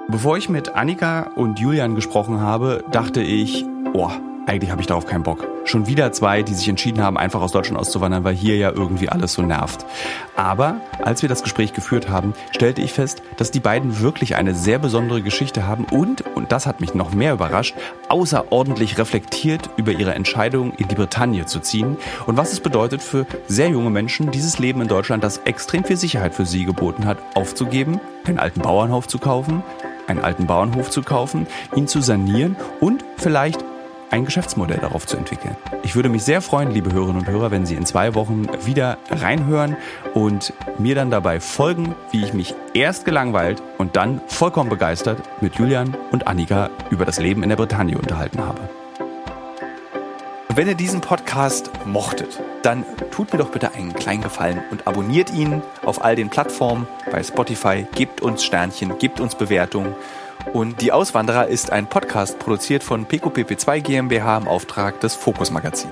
Bevor ich mit Annika und Julian gesprochen habe, dachte ich, oh, eigentlich habe ich darauf keinen Bock. Schon wieder zwei, die sich entschieden haben, einfach aus Deutschland auszuwandern, weil hier ja irgendwie alles so nervt. Aber als wir das Gespräch geführt haben, stellte ich fest, dass die beiden wirklich eine sehr besondere Geschichte haben und, und das hat mich noch mehr überrascht, außerordentlich reflektiert über ihre Entscheidung, in die Bretagne zu ziehen und was es bedeutet für sehr junge Menschen, dieses Leben in Deutschland, das extrem viel Sicherheit für sie geboten hat, aufzugeben, einen alten Bauernhof zu kaufen, einen alten Bauernhof zu kaufen, ihn zu sanieren und vielleicht ein Geschäftsmodell darauf zu entwickeln. Ich würde mich sehr freuen, liebe Hörerinnen und Hörer, wenn Sie in zwei Wochen wieder reinhören und mir dann dabei folgen, wie ich mich erst gelangweilt und dann vollkommen begeistert mit Julian und Annika über das Leben in der Bretagne unterhalten habe. Wenn ihr diesen Podcast mochtet, dann tut mir doch bitte einen kleinen Gefallen und abonniert ihn auf all den Plattformen bei Spotify, gebt uns Sternchen, gebt uns Bewertungen und Die Auswanderer ist ein Podcast produziert von PQPP2 GmbH im Auftrag des Fokus Magazin.